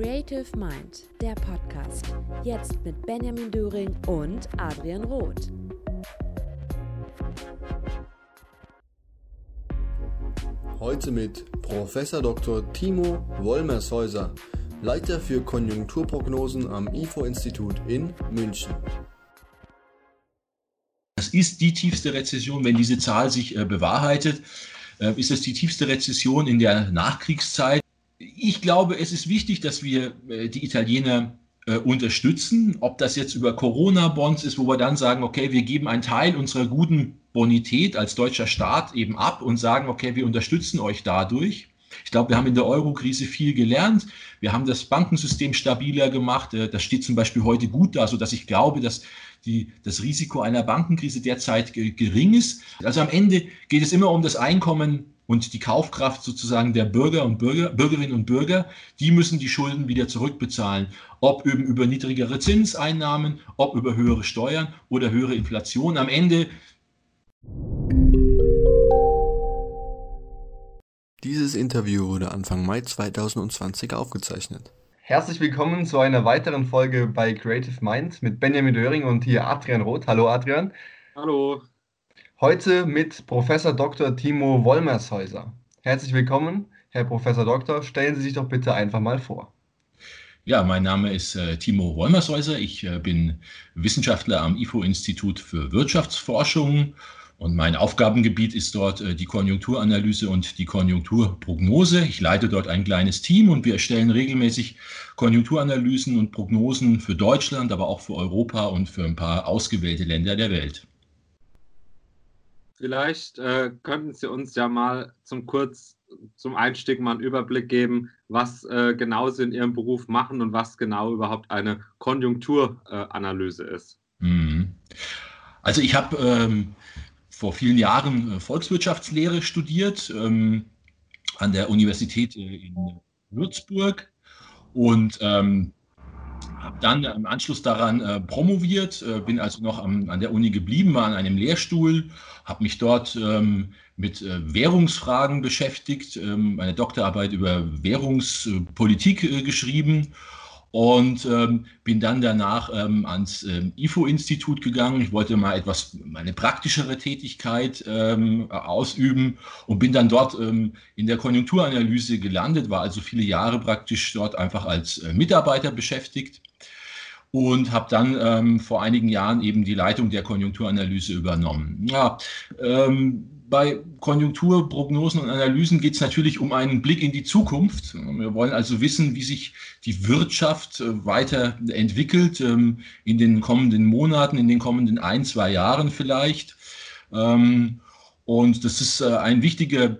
Creative Mind, der Podcast. Jetzt mit Benjamin Döring und Adrian Roth. Heute mit Professor Dr. Timo Wollmershäuser, Leiter für Konjunkturprognosen am IFO-Institut in München. Das ist die tiefste Rezession, wenn diese Zahl sich äh, bewahrheitet, äh, ist es die tiefste Rezession in der Nachkriegszeit. Ich glaube, es ist wichtig, dass wir äh, die Italiener äh, unterstützen, ob das jetzt über Corona-Bonds ist, wo wir dann sagen, okay, wir geben einen Teil unserer guten Bonität als deutscher Staat eben ab und sagen, okay, wir unterstützen euch dadurch. Ich glaube, wir haben in der Euro-Krise viel gelernt. Wir haben das Bankensystem stabiler gemacht. Äh, das steht zum Beispiel heute gut da, sodass ich glaube, dass die, das Risiko einer Bankenkrise derzeit gering ist. Also am Ende geht es immer um das Einkommen und die Kaufkraft sozusagen der Bürger und Bürger, Bürgerinnen und Bürger, die müssen die Schulden wieder zurückbezahlen. Ob eben über niedrigere Zinseinnahmen, ob über höhere Steuern oder höhere Inflation. Am Ende Dieses Interview wurde Anfang Mai 2020 aufgezeichnet. Herzlich willkommen zu einer weiteren Folge bei Creative Mind mit Benjamin Döring und hier Adrian Roth. Hallo Adrian. Hallo. Heute mit Professor Dr. Timo Wollmershäuser. Herzlich willkommen, Herr Professor Doktor. Stellen Sie sich doch bitte einfach mal vor. Ja, mein Name ist äh, Timo Wollmershäuser. Ich äh, bin Wissenschaftler am IFO-Institut für Wirtschaftsforschung und mein Aufgabengebiet ist dort äh, die Konjunkturanalyse und die Konjunkturprognose. Ich leite dort ein kleines Team und wir erstellen regelmäßig Konjunkturanalysen und Prognosen für Deutschland, aber auch für Europa und für ein paar ausgewählte Länder der Welt. Vielleicht äh, könnten Sie uns ja mal zum kurz zum Einstieg mal einen Überblick geben, was äh, genau Sie in Ihrem Beruf machen und was genau überhaupt eine Konjunkturanalyse äh, ist. Mhm. Also ich habe ähm, vor vielen Jahren äh, Volkswirtschaftslehre studiert ähm, an der Universität äh, in Würzburg und ähm, habe dann im Anschluss daran äh, promoviert, äh, bin also noch am, an der Uni geblieben, war an einem Lehrstuhl, habe mich dort ähm, mit äh, Währungsfragen beschäftigt, ähm, meine Doktorarbeit über Währungspolitik äh, geschrieben und ähm, bin dann danach ähm, ans ähm, IFO-Institut gegangen. Ich wollte mal etwas meine praktischere Tätigkeit ähm, ausüben und bin dann dort ähm, in der Konjunkturanalyse gelandet, war also viele Jahre praktisch dort einfach als äh, Mitarbeiter beschäftigt und habe dann ähm, vor einigen Jahren eben die Leitung der Konjunkturanalyse übernommen. Ja, ähm, bei Konjunkturprognosen und Analysen geht es natürlich um einen Blick in die Zukunft. Wir wollen also wissen, wie sich die Wirtschaft äh, weiterentwickelt ähm, in den kommenden Monaten, in den kommenden ein, zwei Jahren vielleicht. Ähm, und das ist äh, ein wichtiger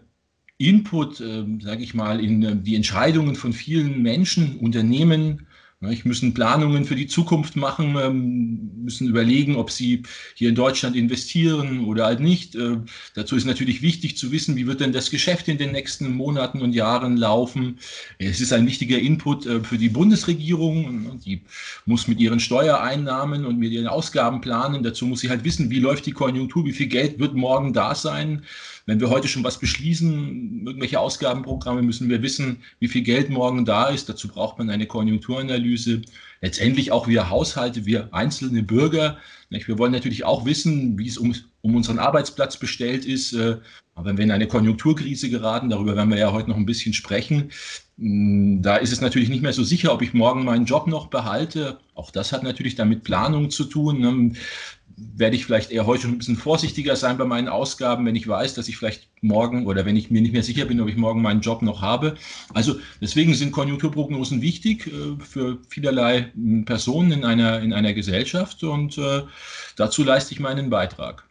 Input, ähm, sage ich mal, in äh, die Entscheidungen von vielen Menschen, Unternehmen, ich müssen Planungen für die Zukunft machen, ähm, müssen überlegen, ob sie hier in Deutschland investieren oder halt nicht. Äh, dazu ist natürlich wichtig zu wissen, wie wird denn das Geschäft in den nächsten Monaten und Jahren laufen. Es ist ein wichtiger Input äh, für die Bundesregierung. Die muss mit ihren Steuereinnahmen und mit ihren Ausgaben planen. Dazu muss sie halt wissen, wie läuft die Konjunktur, wie viel Geld wird morgen da sein. Wenn wir heute schon was beschließen, irgendwelche Ausgabenprogramme, müssen wir wissen, wie viel Geld morgen da ist. Dazu braucht man eine Konjunkturanalyse. Letztendlich auch wir Haushalte, wir einzelne Bürger. Wir wollen natürlich auch wissen, wie es um, um unseren Arbeitsplatz bestellt ist. Äh, aber wenn wir in eine Konjunkturkrise geraten, darüber werden wir ja heute noch ein bisschen sprechen, hm, da ist es natürlich nicht mehr so sicher, ob ich morgen meinen Job noch behalte. Auch das hat natürlich damit Planung zu tun. Werde ich vielleicht eher heute schon ein bisschen vorsichtiger sein bei meinen Ausgaben, wenn ich weiß, dass ich vielleicht morgen oder wenn ich mir nicht mehr sicher bin, ob ich morgen meinen Job noch habe. Also deswegen sind Konjunkturprognosen wichtig äh, für vielerlei hm, Personen in einer, in einer Gesellschaft und äh, dazu leiste ich meinen Beitrag.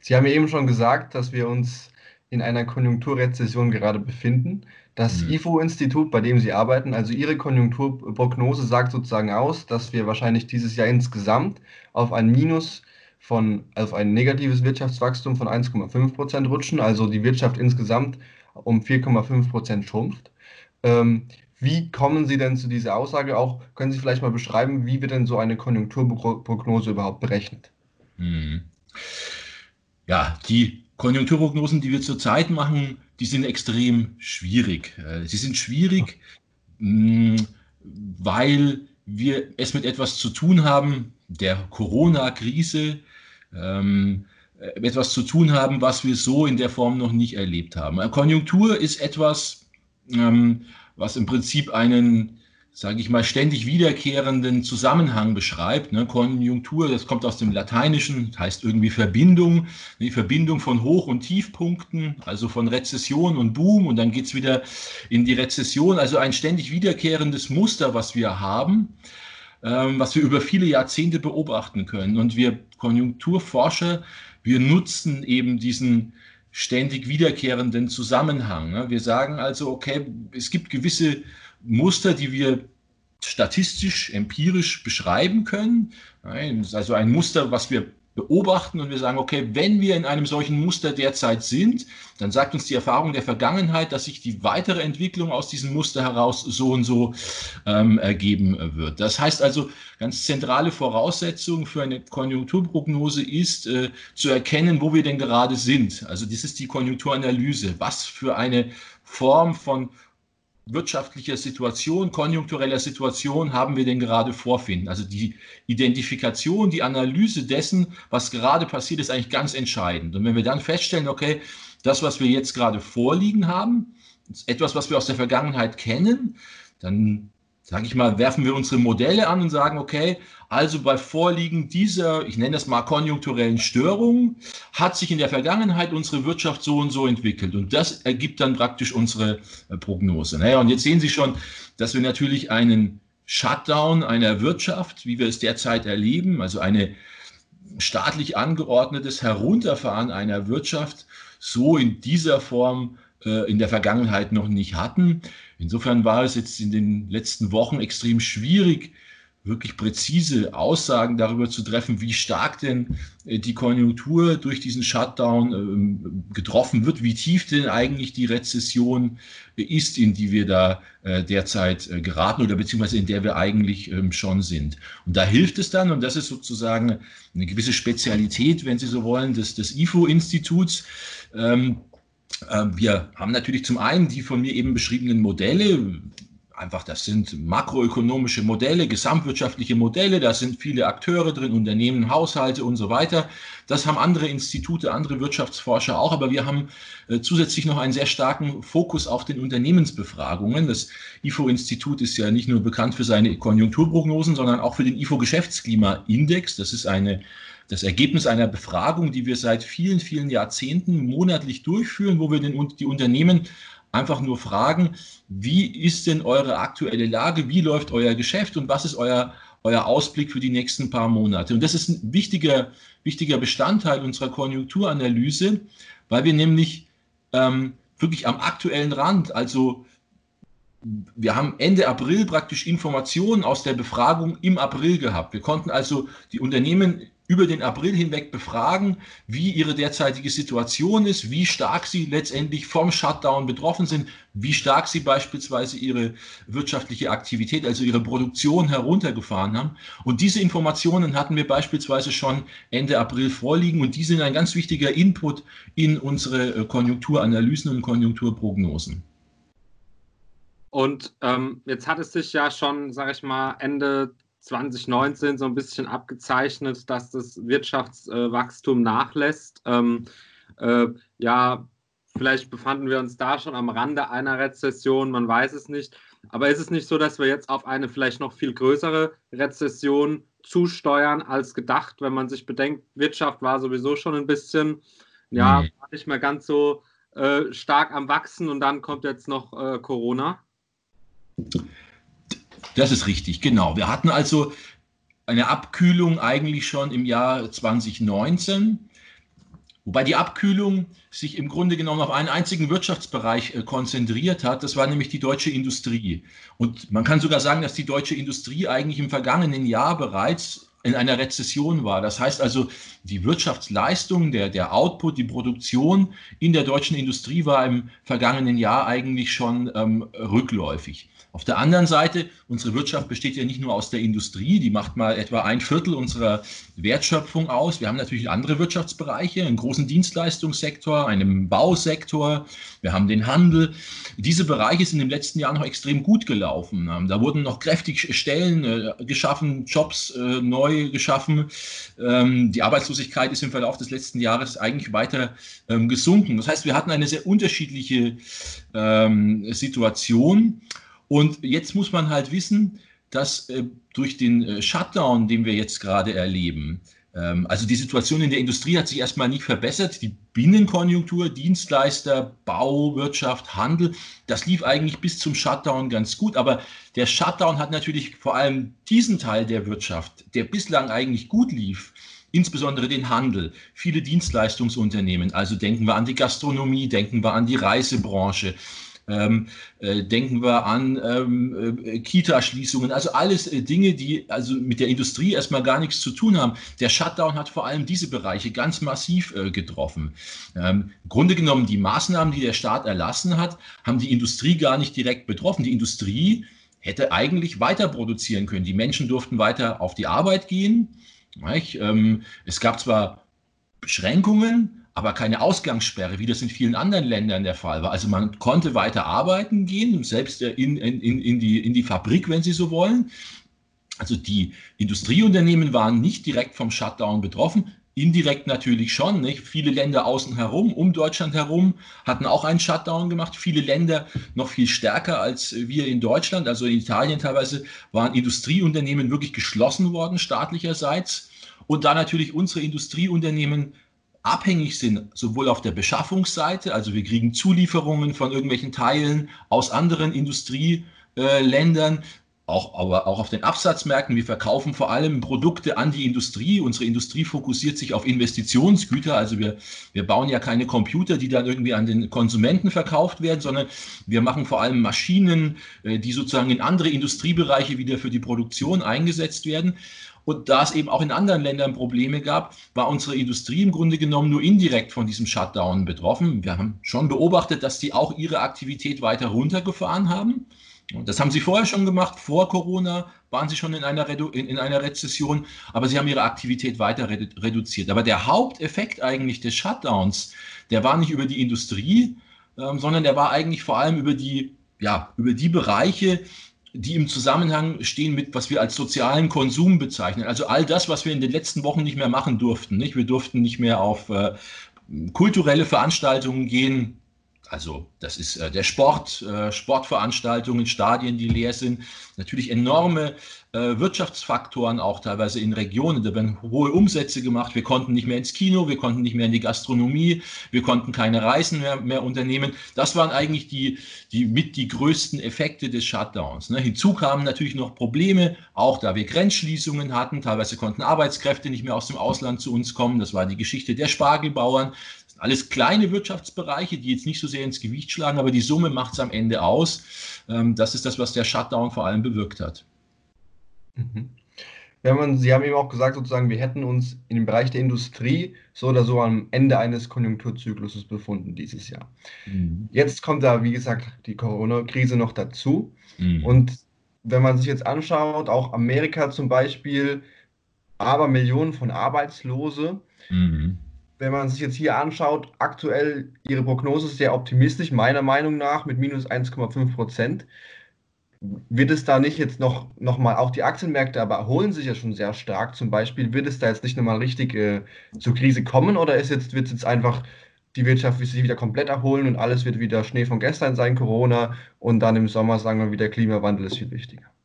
Sie haben ja eben schon gesagt, dass wir uns in einer Konjunkturrezession gerade befinden. Das mhm. IFO-Institut, bei dem Sie arbeiten, also Ihre Konjunkturprognose sagt sozusagen aus, dass wir wahrscheinlich dieses Jahr insgesamt auf ein Minus von, auf ein negatives Wirtschaftswachstum von 1,5 Prozent rutschen, also die Wirtschaft insgesamt um 4,5 Prozent schrumpft. Ähm, wie kommen Sie denn zu dieser Aussage? Auch können Sie vielleicht mal beschreiben, wie wird denn so eine Konjunkturprognose überhaupt berechnet? Mhm. Ja, die Konjunkturprognosen, die wir zurzeit machen, die sind extrem schwierig. Äh, sie sind schwierig, weil wir es mit etwas zu tun haben, der Corona-Krise, ähm, etwas zu tun haben, was wir so in der Form noch nicht erlebt haben. Konjunktur ist etwas, ähm, was im Prinzip einen sage ich mal, ständig wiederkehrenden Zusammenhang beschreibt. Ne? Konjunktur, das kommt aus dem Lateinischen, heißt irgendwie Verbindung, die Verbindung von Hoch- und Tiefpunkten, also von Rezession und Boom und dann geht's wieder in die Rezession, also ein ständig wiederkehrendes Muster, was wir haben, ähm, was wir über viele Jahrzehnte beobachten können. Und wir Konjunkturforscher, wir nutzen eben diesen ständig wiederkehrenden Zusammenhang. Ne? Wir sagen also, okay, es gibt gewisse Muster, die wir statistisch, empirisch beschreiben können. Also ein Muster, was wir beobachten und wir sagen, okay, wenn wir in einem solchen Muster derzeit sind, dann sagt uns die Erfahrung der Vergangenheit, dass sich die weitere Entwicklung aus diesem Muster heraus so und so ähm, ergeben wird. Das heißt also, ganz zentrale Voraussetzung für eine Konjunkturprognose ist äh, zu erkennen, wo wir denn gerade sind. Also das ist die Konjunkturanalyse. Was für eine Form von wirtschaftlicher Situation, konjunktureller Situation haben wir denn gerade vorfinden? Also die Identifikation, die Analyse dessen, was gerade passiert, ist eigentlich ganz entscheidend. Und wenn wir dann feststellen, okay, das, was wir jetzt gerade vorliegen haben, ist etwas, was wir aus der Vergangenheit kennen, dann sage ich mal, werfen wir unsere Modelle an und sagen, okay, also bei Vorliegen dieser, ich nenne das mal konjunkturellen Störungen, hat sich in der Vergangenheit unsere Wirtschaft so und so entwickelt. Und das ergibt dann praktisch unsere äh, Prognose. Naja, und jetzt sehen Sie schon, dass wir natürlich einen Shutdown einer Wirtschaft, wie wir es derzeit erleben, also eine staatlich angeordnetes Herunterfahren einer Wirtschaft, so in dieser Form äh, in der Vergangenheit noch nicht hatten. Insofern war es jetzt in den letzten Wochen extrem schwierig, wirklich präzise Aussagen darüber zu treffen, wie stark denn äh, die Konjunktur durch diesen Shutdown ähm, getroffen wird, wie tief denn eigentlich die Rezession ist, in die wir da äh, derzeit geraten oder beziehungsweise in der wir eigentlich ähm, schon sind. Und da hilft es dann, und das ist sozusagen eine gewisse Spezialität, wenn Sie so wollen, des, des IFO-Instituts, ähm, wir haben natürlich zum einen die von mir eben beschriebenen Modelle, einfach das sind makroökonomische Modelle, gesamtwirtschaftliche Modelle, da sind viele Akteure drin, Unternehmen, Haushalte und so weiter. Das haben andere Institute, andere Wirtschaftsforscher auch, aber wir haben äh, zusätzlich noch einen sehr starken Fokus auf den Unternehmensbefragungen. Das IFO-Institut ist ja nicht nur bekannt für seine Konjunkturprognosen, sondern auch für den IFO-Geschäftsklimaindex. Das ist eine das Ergebnis einer Befragung, die wir seit vielen, vielen Jahrzehnten monatlich durchführen, wo wir den, die Unternehmen einfach nur fragen, wie ist denn eure aktuelle Lage, wie läuft euer Geschäft und was ist euer, euer Ausblick für die nächsten paar Monate. Und das ist ein wichtiger, wichtiger Bestandteil unserer Konjunkturanalyse, weil wir nämlich ähm, wirklich am aktuellen Rand, also wir haben Ende April praktisch Informationen aus der Befragung im April gehabt. Wir konnten also die Unternehmen über den April hinweg befragen, wie ihre derzeitige Situation ist, wie stark sie letztendlich vom Shutdown betroffen sind, wie stark sie beispielsweise ihre wirtschaftliche Aktivität, also ihre Produktion heruntergefahren haben. Und diese Informationen hatten wir beispielsweise schon Ende April vorliegen und die sind ein ganz wichtiger Input in unsere äh, Konjunkturanalysen und Konjunkturprognosen. Und ähm, jetzt hat es sich ja schon, sage ich mal, Ende 2019 so ein bisschen abgezeichnet, dass das Wirtschaftswachstum nachlässt. Ähm, äh, ja, vielleicht befanden wir uns da schon am Rande einer Rezession, man weiß es nicht. Aber ist es nicht so, dass wir jetzt auf eine vielleicht noch viel größere Rezession zusteuern als gedacht, wenn man sich bedenkt, Wirtschaft war sowieso schon ein bisschen, ja, mhm. nicht mehr ganz so äh, stark am Wachsen und dann kommt jetzt noch äh, Corona? Das ist richtig, genau. Wir hatten also eine Abkühlung eigentlich schon im Jahr 2019, wobei die Abkühlung sich im Grunde genommen auf einen einzigen Wirtschaftsbereich äh, konzentriert hat. Das war nämlich die deutsche Industrie. Und man kann sogar sagen, dass die deutsche Industrie eigentlich im vergangenen Jahr bereits in einer Rezession war. Das heißt also, die Wirtschaftsleistung, der, der Output, die Produktion in der deutschen Industrie war im vergangenen Jahr eigentlich schon ähm, rückläufig. Auf der anderen Seite, unsere Wirtschaft besteht ja nicht nur aus der Industrie, die macht mal etwa ein Viertel unserer Wertschöpfung aus. Wir haben natürlich andere Wirtschaftsbereiche, einen großen Dienstleistungssektor, einen Bausektor, wir haben den Handel. Diese Bereiche sind im letzten Jahr noch extrem gut gelaufen. Da wurden noch kräftig Stellen äh, geschaffen, Jobs äh, neu geschaffen. Ähm, die Arbeitslosigkeit ist im Verlauf des letzten Jahres eigentlich weiter ähm, gesunken. Das heißt, wir hatten eine sehr unterschiedliche ähm, Situation. Und jetzt muss man halt wissen, dass äh, durch den äh, Shutdown, den wir jetzt gerade erleben, also die Situation in der Industrie hat sich erstmal nicht verbessert. Die Binnenkonjunktur, Dienstleister, Bau, Wirtschaft, Handel, das lief eigentlich bis zum Shutdown ganz gut. Aber der Shutdown hat natürlich vor allem diesen Teil der Wirtschaft, der bislang eigentlich gut lief, insbesondere den Handel, viele Dienstleistungsunternehmen. Also denken wir an die Gastronomie, denken wir an die Reisebranche, ähm, äh, denken wir an ähm, äh, Kita-Schließungen, also alles äh, Dinge, die also mit der Industrie erstmal gar nichts zu tun haben. Der Shutdown hat vor allem diese Bereiche ganz massiv äh, getroffen. Ähm, Im Grunde genommen, die Maßnahmen, die der Staat erlassen hat, haben die Industrie gar nicht direkt betroffen. Die Industrie hätte eigentlich weiter produzieren können. Die Menschen durften weiter auf die Arbeit gehen. Ähm, es gab zwar Beschränkungen, aber keine Ausgangssperre, wie das in vielen anderen Ländern der Fall war. Also man konnte weiter arbeiten gehen, selbst in, in, in, die, in die Fabrik, wenn Sie so wollen. Also die Industrieunternehmen waren nicht direkt vom Shutdown betroffen, indirekt natürlich schon. Nicht? Viele Länder außen herum, um Deutschland herum, hatten auch einen Shutdown gemacht. Viele Länder noch viel stärker als wir in Deutschland. Also in Italien teilweise waren Industrieunternehmen wirklich geschlossen worden, staatlicherseits. Und da natürlich unsere Industrieunternehmen abhängig sind, sowohl auf der Beschaffungsseite, also wir kriegen Zulieferungen von irgendwelchen Teilen aus anderen Industrieländern, auch, aber auch auf den Absatzmärkten. Wir verkaufen vor allem Produkte an die Industrie. Unsere Industrie fokussiert sich auf Investitionsgüter. Also wir, wir bauen ja keine Computer, die dann irgendwie an den Konsumenten verkauft werden, sondern wir machen vor allem Maschinen, äh, die sozusagen in andere Industriebereiche wieder für die Produktion eingesetzt werden. Und da es eben auch in anderen Ländern Probleme gab, war unsere Industrie im Grunde genommen nur indirekt von diesem Shutdown betroffen. Wir haben schon beobachtet, dass die auch ihre Aktivität weiter runtergefahren haben. Und das haben sie vorher schon gemacht, vor Corona waren sie schon in einer, Redu in, in einer Rezession, aber sie haben ihre Aktivität weiter redu reduziert. Aber der Haupteffekt eigentlich des Shutdowns, der war nicht über die Industrie, ähm, sondern der war eigentlich vor allem über die, ja, über die Bereiche, die im Zusammenhang stehen mit, was wir als sozialen Konsum bezeichnen. Also all das, was wir in den letzten Wochen nicht mehr machen durften. Nicht? Wir durften nicht mehr auf äh, kulturelle Veranstaltungen gehen, also das ist äh, der Sport, äh, Sportveranstaltungen, Stadien, die leer sind. Natürlich enorme äh, Wirtschaftsfaktoren auch teilweise in Regionen. Da werden hohe Umsätze gemacht. Wir konnten nicht mehr ins Kino, wir konnten nicht mehr in die Gastronomie, wir konnten keine Reisen mehr, mehr unternehmen. Das waren eigentlich die, die mit die größten Effekte des Shutdowns. Ne? Hinzu kamen natürlich noch Probleme, auch da wir Grenzschließungen hatten. Teilweise konnten Arbeitskräfte nicht mehr aus dem Ausland zu uns kommen. Das war die Geschichte der Spargelbauern alles kleine Wirtschaftsbereiche, die jetzt nicht so sehr ins Gewicht schlagen, aber die Summe macht es am Ende aus. Ähm, das ist das, was der Shutdown vor allem bewirkt hat. Mhm. Man, Sie haben eben auch gesagt, sozusagen, wir hätten uns in dem Bereich der Industrie so oder so am Ende eines Konjunkturzykluses befunden dieses Jahr. Mhm. Jetzt kommt da, wie gesagt, die Corona-Krise noch dazu. Mhm. Und wenn man sich jetzt anschaut, auch Amerika zum Beispiel, aber Millionen von Arbeitslose. Mhm wenn man sich jetzt hier anschaut, aktuell ihre Prognose ist sehr optimistisch, meiner Meinung nach, mit minus 1,5 Prozent. Wird es da nicht jetzt noch, noch mal, auch die Aktienmärkte aber erholen sich ja schon sehr stark zum Beispiel, wird es da jetzt nicht nochmal richtig äh, zur Krise kommen oder ist jetzt, wird es jetzt einfach die Wirtschaft sich wieder komplett erholen und alles wird wieder Schnee von gestern sein, Corona und dann im Sommer sagen wir wieder, Klimawandel ist viel wichtiger?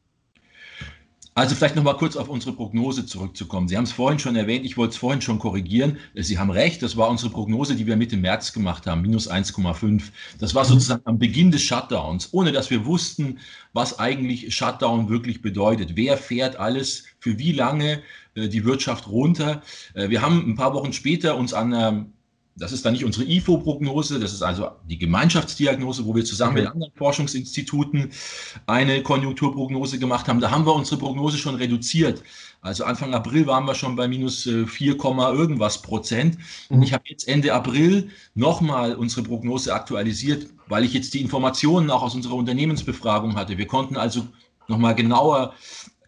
Also vielleicht noch mal kurz auf unsere Prognose zurückzukommen. Sie haben es vorhin schon erwähnt, ich wollte es vorhin schon korrigieren. Sie haben recht, das war unsere Prognose, die wir Mitte März gemacht haben, minus 1,5. Das war mhm. sozusagen am Beginn des Shutdowns, ohne dass wir wussten, was eigentlich Shutdown wirklich bedeutet. Wer fährt alles, für wie lange äh, die Wirtschaft runter. Äh, wir haben ein paar Wochen später uns an einer das ist dann nicht unsere IFO-Prognose, das ist also die Gemeinschaftsdiagnose, wo wir zusammen okay. mit anderen Forschungsinstituten eine Konjunkturprognose gemacht haben. Da haben wir unsere Prognose schon reduziert. Also Anfang April waren wir schon bei minus 4, äh, irgendwas Prozent. Und mhm. ich habe jetzt Ende April nochmal unsere Prognose aktualisiert, weil ich jetzt die Informationen auch aus unserer Unternehmensbefragung hatte. Wir konnten also nochmal genauer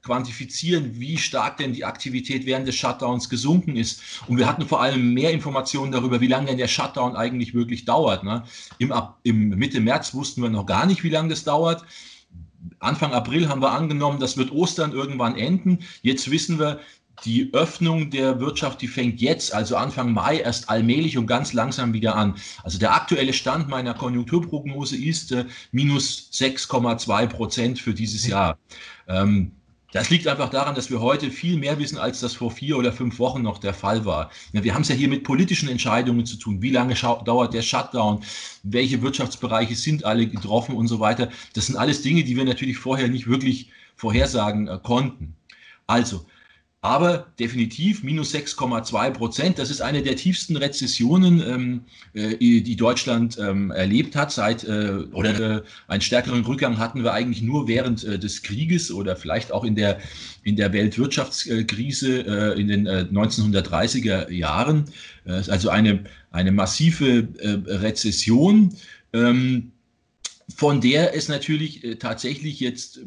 quantifizieren, wie stark denn die Aktivität während des Shutdowns gesunken ist. Und wir hatten vor allem mehr Informationen darüber, wie lange denn der Shutdown eigentlich wirklich dauert. Ne? Im, Im Mitte März wussten wir noch gar nicht, wie lange das dauert. Anfang April haben wir angenommen, das wird Ostern irgendwann enden. Jetzt wissen wir, die Öffnung der Wirtschaft, die fängt jetzt, also Anfang Mai, erst allmählich und ganz langsam wieder an. Also der aktuelle Stand meiner Konjunkturprognose ist äh, minus 6,2 Prozent für dieses Jahr. Ähm, das liegt einfach daran, dass wir heute viel mehr wissen, als das vor vier oder fünf Wochen noch der Fall war. Wir haben es ja hier mit politischen Entscheidungen zu tun. Wie lange dauert der Shutdown? Welche Wirtschaftsbereiche sind alle getroffen und so weiter? Das sind alles Dinge, die wir natürlich vorher nicht wirklich vorhersagen äh, konnten. Also, aber definitiv minus 6,2 Prozent. Das ist eine der tiefsten Rezessionen, ähm, äh, die Deutschland ähm, erlebt hat. Seit äh, oder äh, einen stärkeren Rückgang hatten wir eigentlich nur während äh, des Krieges oder vielleicht auch in der in der Weltwirtschaftskrise äh, in den 1930er äh, Jahren. also eine eine massive Rezession, ähm, von der es natürlich tatsächlich jetzt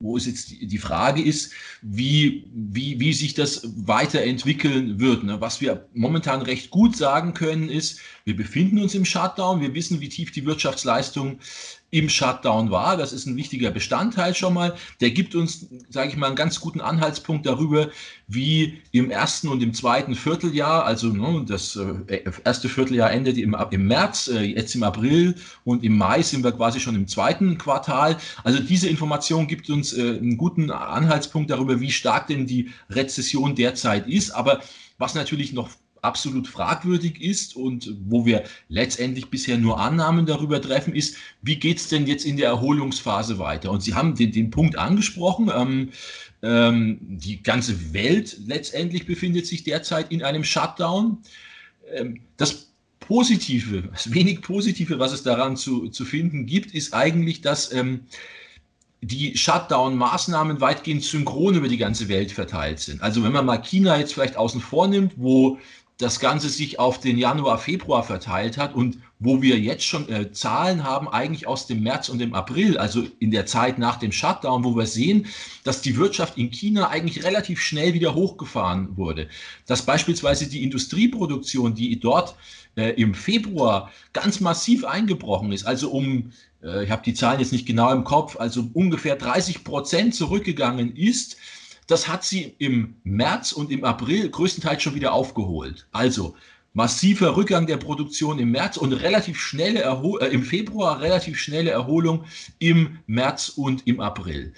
wo es jetzt die Frage ist, wie, wie, wie sich das weiterentwickeln wird. Ne? Was wir momentan recht gut sagen können, ist, wir befinden uns im Shutdown, wir wissen, wie tief die Wirtschaftsleistung im Shutdown war. Das ist ein wichtiger Bestandteil schon mal. Der gibt uns, sage ich mal, einen ganz guten Anhaltspunkt darüber, wie im ersten und im zweiten Vierteljahr, also ne, das äh, erste Vierteljahr endet im, im März, äh, jetzt im April und im Mai sind wir quasi schon im zweiten Quartal. Also diese Information gibt uns äh, einen guten Anhaltspunkt darüber, wie stark denn die Rezession derzeit ist. Aber was natürlich noch absolut fragwürdig ist und wo wir letztendlich bisher nur Annahmen darüber treffen, ist, wie geht es denn jetzt in der Erholungsphase weiter? Und Sie haben den, den Punkt angesprochen, ähm, ähm, die ganze Welt letztendlich befindet sich derzeit in einem Shutdown. Ähm, das Positive, das wenig Positive, was es daran zu, zu finden gibt, ist eigentlich, dass ähm, die Shutdown-Maßnahmen weitgehend synchron über die ganze Welt verteilt sind. Also wenn man mal China jetzt vielleicht außen vor nimmt, wo das Ganze sich auf den Januar, Februar verteilt hat und wo wir jetzt schon äh, Zahlen haben, eigentlich aus dem März und dem April, also in der Zeit nach dem Shutdown, wo wir sehen, dass die Wirtschaft in China eigentlich relativ schnell wieder hochgefahren wurde. Dass beispielsweise die Industrieproduktion, die dort äh, im Februar ganz massiv eingebrochen ist, also um, äh, ich habe die Zahlen jetzt nicht genau im Kopf, also ungefähr 30 Prozent zurückgegangen ist, das hat sie im März und im April größtenteils schon wieder aufgeholt. Also massiver Rückgang der Produktion im März und relativ schnelle Erhol äh, im Februar relativ schnelle Erholung im März und im April.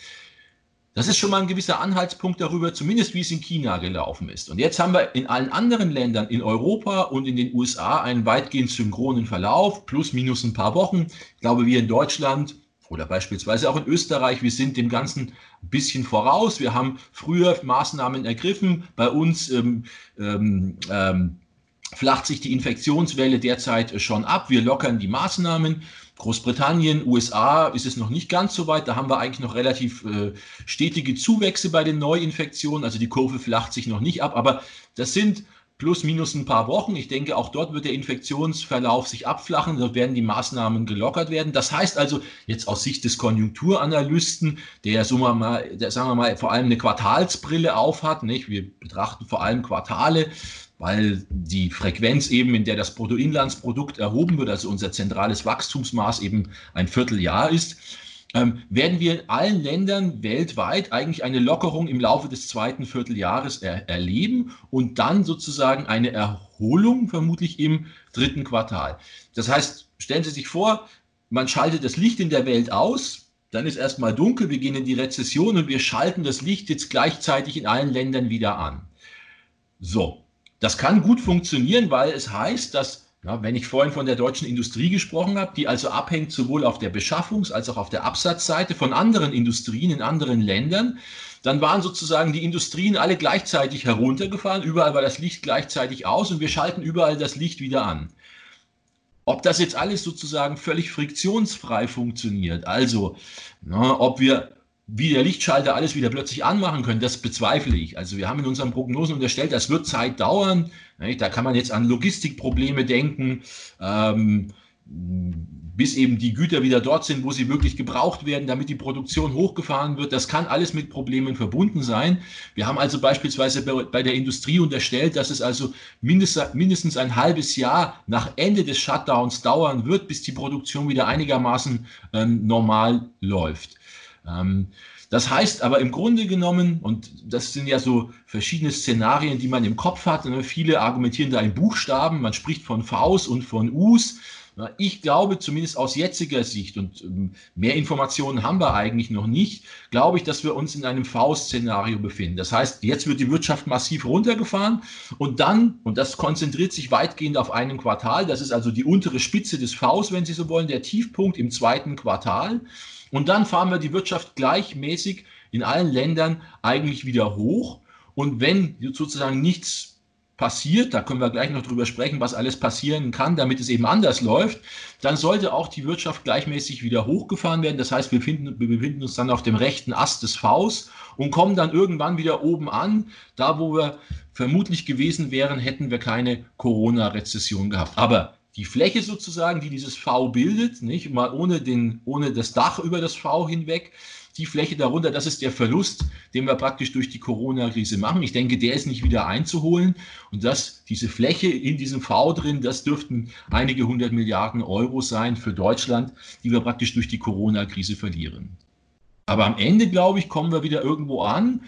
Das ist schon mal ein gewisser Anhaltspunkt darüber, zumindest wie es in China gelaufen ist. Und jetzt haben wir in allen anderen Ländern, in Europa und in den USA, einen weitgehend synchronen Verlauf, plus minus ein paar Wochen. Ich glaube, wir in Deutschland oder beispielsweise auch in Österreich, wir sind dem Ganzen ein bisschen voraus. Wir haben früher Maßnahmen ergriffen. Bei uns ähm, ähm, ähm, flacht sich die Infektionswelle derzeit schon ab. Wir lockern die Maßnahmen. Großbritannien, USA ist es noch nicht ganz so weit. Da haben wir eigentlich noch relativ äh, stetige Zuwächse bei den Neuinfektionen. Also die Kurve flacht sich noch nicht ab. Aber das sind plus minus ein paar Wochen. Ich denke, auch dort wird der Infektionsverlauf sich abflachen, dort werden die Maßnahmen gelockert werden. Das heißt also, jetzt aus Sicht des Konjunkturanalysten, der, sagen wir mal, der, sagen wir mal vor allem eine Quartalsbrille aufhat, nicht? wir betrachten vor allem Quartale, weil die Frequenz eben, in der das Bruttoinlandsprodukt erhoben wird, also unser zentrales Wachstumsmaß eben ein Vierteljahr ist, ähm, werden wir in allen Ländern weltweit eigentlich eine Lockerung im Laufe des zweiten Vierteljahres er erleben und dann sozusagen eine Erholung vermutlich im dritten Quartal. Das heißt, stellen Sie sich vor, man schaltet das Licht in der Welt aus, dann ist erstmal dunkel, in die Rezession und wir schalten das Licht jetzt gleichzeitig in allen Ländern wieder an. So, das kann gut funktionieren, weil es heißt, dass Ja, wenn ich vorhin von der deutschen Industrie gesprochen habe, die also abhängt sowohl auf der Beschaffungs- als auch auf der Absatzseite von anderen Industrien in anderen Ländern, dann waren sozusagen die Industrien alle gleichzeitig heruntergefahren, überall war das Licht gleichzeitig aus und wir schalten überall das Licht wieder an. Ob das jetzt alles sozusagen völlig friktionsfrei funktioniert, also na, ob wir wie der Lichtschalter alles wieder plötzlich anmachen können, das bezweifle ich. Also wir haben in unseren Prognosen unterstellt, das wird Zeit dauern. Da kann man jetzt an Logistikprobleme denken, ähm, bis eben die Güter wieder dort sind, wo sie wirklich gebraucht werden, damit die Produktion hochgefahren wird. Das kann alles mit Problemen verbunden sein. Wir haben also beispielsweise bei der Industrie unterstellt, dass es also mindestens ein halbes Jahr nach Ende des Shutdowns dauern wird, bis die Produktion wieder einigermaßen ähm, normal läuft. Ähm, das heißt aber im Grunde genommen, und das sind ja so verschiedene Szenarien, die man im Kopf hat, ne, viele argumentieren da in Buchstaben, man spricht von Vs und von Us. Ich glaube, zumindest aus jetziger Sicht, und ähm, mehr Informationen haben wir eigentlich noch nicht, glaube ich, dass wir uns in einem V-Szenario befinden. Das heißt, jetzt wird die Wirtschaft massiv runtergefahren und dann, und das konzentriert sich weitgehend auf einem Quartal, das ist also die untere Spitze des Vs, wenn Sie so wollen, der Tiefpunkt im zweiten Quartal. Und dann fahren wir die Wirtschaft gleichmäßig in allen Ländern eigentlich wieder hoch. Und wenn sozusagen nichts passiert, da können wir gleich noch drüber sprechen, was alles passieren kann, damit es eben anders läuft, dann sollte auch die Wirtschaft gleichmäßig wieder hochgefahren werden. Das heißt, wir, finden, wir befinden uns dann auf dem rechten Ast des Vs und kommen dann irgendwann wieder oben an, da wo wir vermutlich gewesen wären, hätten wir keine Corona-Rezession gehabt. Aber die Fläche sozusagen, die dieses V bildet, nicht mal ohne, den, ohne das Dach über das V hinweg, die Fläche darunter, das ist der Verlust, den wir praktisch durch die Corona-Krise machen. Ich denke, der ist nicht wieder einzuholen. Und das, diese Fläche in diesem V drin, das dürften einige hundert Milliarden Euro sein für Deutschland, die wir praktisch durch die Corona-Krise verlieren. Aber am Ende, glaube ich, kommen wir wieder irgendwo an,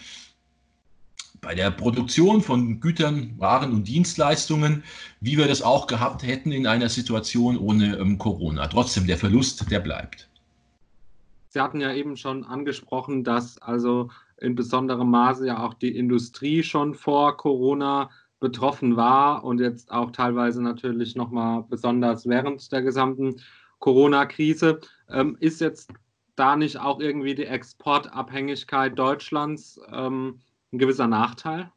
bei der Produktion von Gütern, Waren und Dienstleistungen, wie wir das auch gehabt hätten in einer Situation ohne ähm, Corona. Trotzdem, der Verlust, der bleibt. Sie hatten ja eben schon angesprochen, dass also in besonderem Maße ja auch die Industrie schon vor Corona betroffen war und jetzt auch teilweise natürlich nochmal besonders während der gesamten Corona-Krise. Ähm, ist jetzt da nicht auch irgendwie die Exportabhängigkeit Deutschlands ähm, ein gewisser Nachteil?